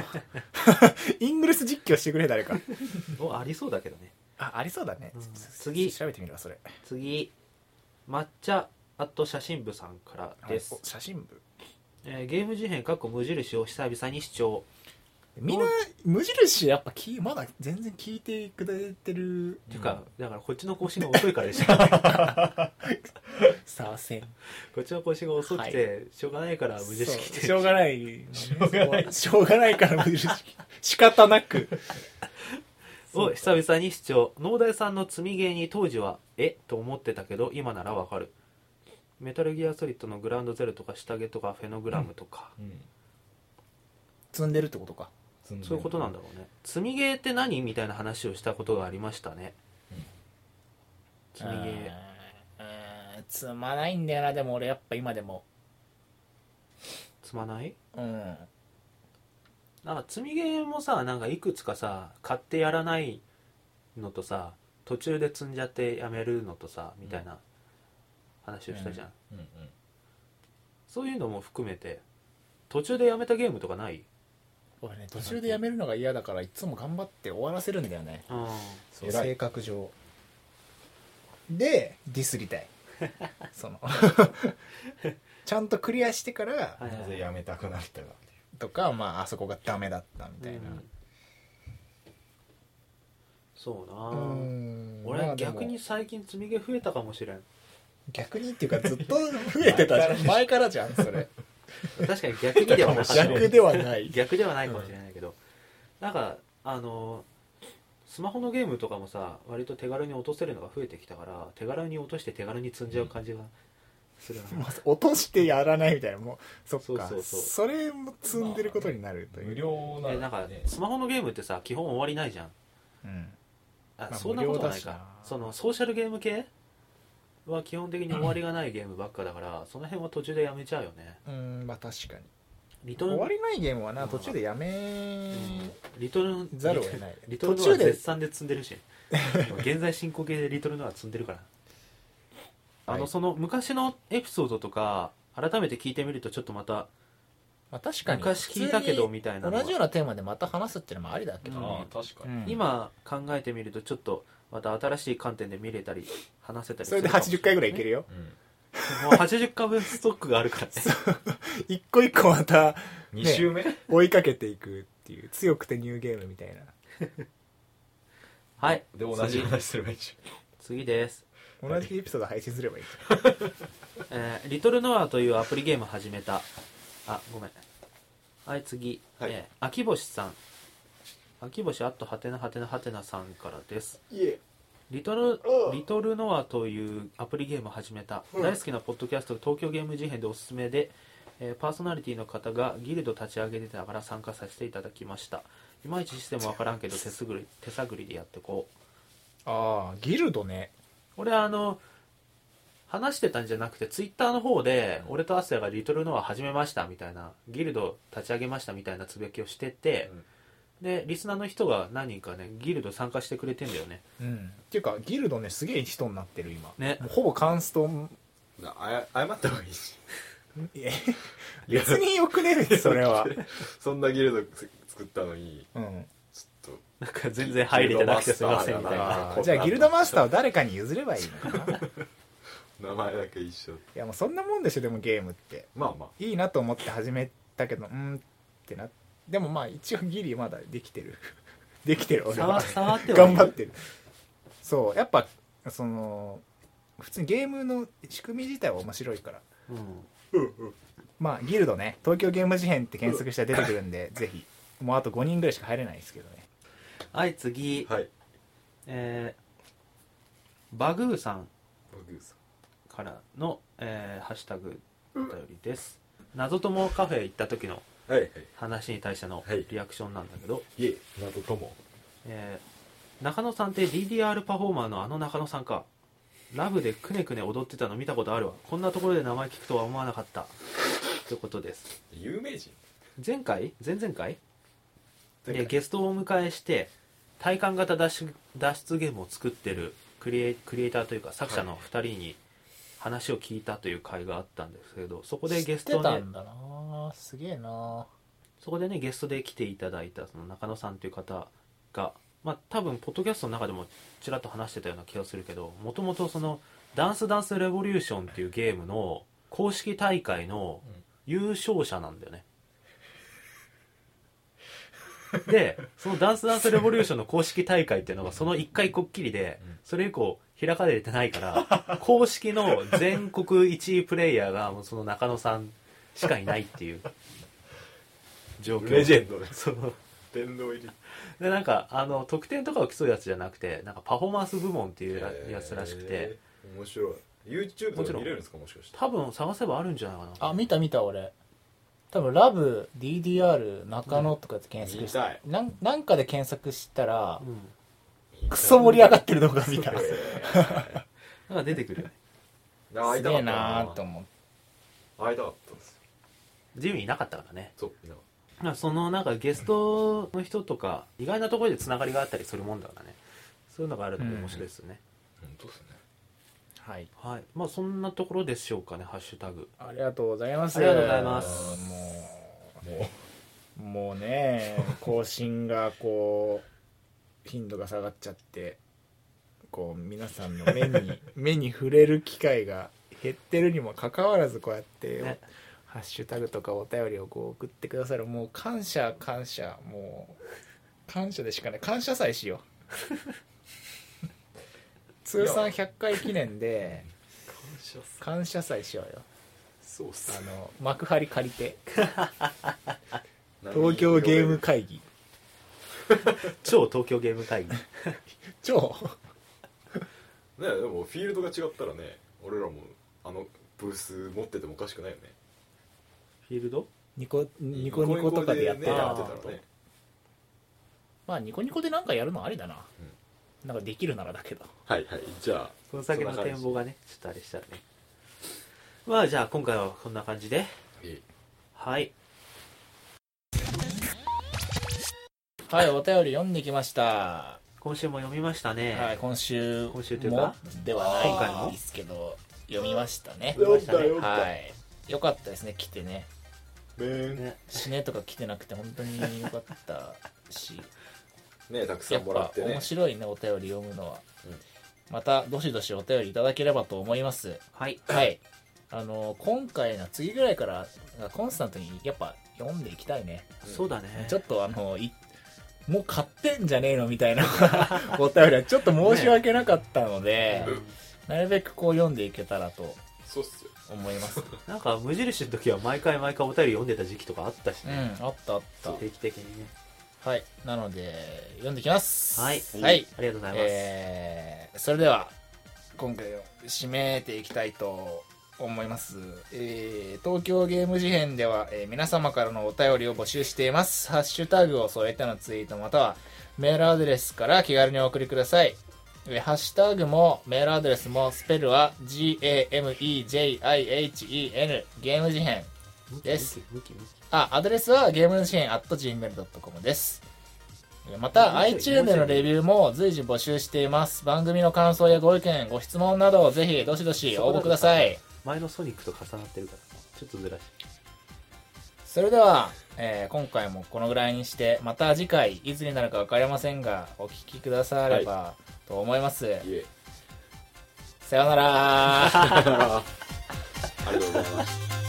<laughs> イングレス実況してくれ誰か。<laughs> おありそうだけどね。あありそうだね、うん。次。次調べてみるわそれ。次。抹茶あと写真部さんからです。お、写真部？えーゲーム事変かっこ無印を久々に視聴。みんな無印やっぱきまだ全然聞いてくれてる。っていうか、だからこっちの更新が遅いからでしょ。<laughs> さあせん。こっちの更新が遅くて、しょうがないから無印来てそうしょうがない。<laughs> しょうがないから無印仕方なく。<laughs> を久々に視聴。農大さんの積みゲーに当時はえ？と思ってたけど今ならわかるメタルギアソリッドのグラウンドゼロとか下着とかフェノグラムとか、うん。積んでるってことか。積んでる。そういうことなんだろうね。積みゲーって何みたいな話をしたことがありましたね、うん。積みゲーう積まないんだよな。でも俺やっぱ今でも。積まない？うん。なんか積みゲーもさなんかいくつかさ買ってやらないのとさ途中で積んじゃってやめるのとさみたいな話をしたじゃん、うんうんそういうのも含めて途中でやめたゲームとかない？俺ね途中でやめるのが嫌だからいつも頑張って終わらせるんだよね。うん。そう偉い。性格上。でディスりたい。<laughs> その。<laughs> ちゃんとクリアしてからはいなぜやめたくなったかっていう。とかまああそこがダメだったみたいな。うん。そうな、うん。俺まあでも。逆に最近積みゲー増えたかもしれん逆にっていうかずっと増えてたじゃん。前からじゃんそれ。確かに逆にではなかった。逆ではない。逆ではないかもしれないけど、なんかあのスマホのゲームとかもさ割と手軽に落とせるのが増えてきたから手軽に落として手軽に積んじゃう感じがするな、まず落としてやらないみたいな。もうそっか。そうそうそう。それも積んでることになるという、無料なえなんからね。スマホのゲームってさ基本終わりないじゃん。うん。あ、まあそんなことはないか。そのソーシャルゲーム系は基本的に終わりがないゲームばっかだからその辺は途中でやめちゃうよね。うんまあ確かに。リトル終わりないゲームはなうん途中でやめうん。リトルざるを得ない。<laughs> リトルのは途中で絶賛で積んでるし。<laughs> 現在進行形でリトルのは積んでるから。あの、はいその昔のエピソードとか改めて聞いてみるとちょっとまたまあ確かに。昔聞いたけどみたいな同じようなテーマでまた話すっていうのもありだけど。うん。ね確かに、うん。今考えてみるとちょっとまた新しい観点で見れたり話せたりそれで80回ぐらいいけるよ。うん。もう80回分ストックがあるから。ね <laughs> 一個一個また2週目、追いかけていくっていう強くてニューゲームみたいな。はい。で同じ話すればいいじ次です。同じエピソード配信すればいい。えーリトルノアというアプリゲーム始めた。あごめん。はい次、はい。えー秋星さん秋星あとはてなはてなはてなさんからです。リトルリトルノアというアプリゲームを始めた、大好きなポッドキャスト東京ゲーム事変でおすすめで、えーパーソナリティの方がギルド立ち上げてたから参加させていただきました。いまいちシステムわからんけど手探り手探りでやってこう。ああギルドね。俺はあの話してたんじゃなくてツイッターの方で俺とアスヤがリトルノア始めましたみたいなギルド立ち上げましたみたいなつぶやきをしてて、でリスナーの人が何人かねギルド参加してくれてんだよね。うん。っていうかギルドねすげえ人になってる今。ね。もうほぼカンストゃあや謝った方がいいし。え別によくねえそれは。<laughs> そんなギルド作ったのにうん。ちょっなんか全然入れてなくてすいませんみたいな。あー <laughs> じゃあギルドマスターを誰かに譲ればいいのかな。いと名前だけ一緒。やもうそんなもんでしょでもゲームって。まあまあ。いいなと思って始めたけどうんってなでもまあ一応ギリまだできてる。<laughs> できてる俺触は。触って頑張ってる。そうやっぱその普通にゲームの仕組み自体は面白いから。うん。まあギルドね東京ゲーム事変って検索したら出てくるんでぜひ。もうあと5人ぐらいしか入れないですけどね。はい次、はい。えーバグーさん。バグーさからの、えーハッシュタグお便りです。謎友カフェ行った時の話に対してのはい。リアクションなんだけど、いえ謎とも。えー中野さんって DDR パフォーマーのあの中野さんか。ラブでくねくね踊ってたの見たことあるわ。こんなところで名前聞くとは思わなかった。ということです。有名人？前回？前々回？前回。でゲストをお迎えして体感型脱出脱出ゲームを作ってるクリエイクリエイターというか作者の2人に話を聞いたという回があったんですけどそこでゲストね知ってたんだすげえな。そこでねゲストで来ていただいたその中野さんという方がまあ多分ポッドキャストの中でもちらっと話してたような気がするけどもともとその「ダンスダンスレボリューション」っていうゲームの公式大会の優勝者なんだよね、でその「ダンスダンスレボリューション」の公式大会っていうのがその1回こっきりでそれ以降開かれてないから公式の全国1位プレイヤーがその中野さんしかいないっていう。状況。レジェンドですそう殿堂入り。でなんかあの得点とかを競うやつじゃなくてなんかパフォーマンス部門っていうややつらしくて。面白い。YouTube とか見れるんですか？もしかして。多分探せばあるんじゃないかな。あ見た見た俺。多分ラブ DDR 中野とかで検索して、見たい。なんなんかで検索したらうん。クソ盛り上がってる動画見たへなんか出てくるよね。<laughs> ー会いたかったすげえなーと思って会いたかったジミーいなかったからね。そうみんなまあそのなんかゲストの人とか意外なところでつながりがあったりするもんだからね。そういうのがあるのも面白いですよね、本当ですね。はい。はい。まあそんなところでしょうかねハッシュタグ。ありがとうございます。ありがとうございます。ももうもうね更新がこう頻度が下がっちゃってこう皆さんの目に <laughs> 目に触れる機会が減ってるにもかかわらずこうやって、ねハッシュタグとかお便りをこう送ってくださる。もう感謝感謝。もう感謝でしかない。感謝祭しよう。<laughs> 通算100回記念で感謝さ感謝祭しようよ。そうっすあの幕張借りて。<laughs> 東京ゲーム会議。<laughs> 超東京ゲーム会議。超？ねでもフィールドが違ったらね俺らもあのブース持っててもおかしくないよねフィールド？ニコニコニコとかでやってたってたらね。まあニコニコでなんかやるのありだな。なんかできるならだけど。はいはい。じゃあこの先の展望がねちょっとあれしたらね。まあじゃあ今回はこんな感じで。いい。はい。はいお便り読んできました。今週も読みましたね、はい今週今週というかもではない今回もですけど読みましたね。読みましたね。読んだ。はい。よかったですね。来てねね。死ねとか来てなくて本当によかったし。ねたくさんもらってね。面白いねお便り読むのは、うん。またどしどしお便りいただければと思います。はい。はい。あの今回の次ぐらいからコンスタントにやっぱ読んでいきたいね。うんそうだね。ちょっとあのいもう買ってんじゃねえのみたいな <laughs> お便りはちょっと申し訳なかったので、なるべくこう読んでいけたらと。そうっすよ思います。<laughs> なんか無印の時は毎回毎回お便り読んでた時期とかあったしうんね、あったあった。定期的にね。はいなので読んできます。はい。はい。ありがとうございます、えーそれでは今回を締めていきたいと思います、えー東京ゲーム事変では、えー皆様からのお便りを募集しています。ハッシュタグを添えてのツイートまたはメールアドレスから気軽にお送りくださいえーハッシュタグもメールアドレスもスペルは GAMEJIHEN ゲーム事変ですあ、アドレスはゲームシーン at gmail.com です。また、iTunes でのレビューも随時募集しています。番組の感想やご意見、ご質問などをぜひどしどし応募ください。前のソニックと重なってるからちょっとずらしそれでは、えー今回もこのぐらいにして、また次回、いつになるか分かりませんが、お聞きくださればと思います。さようなら。<laughs> ありがとうございます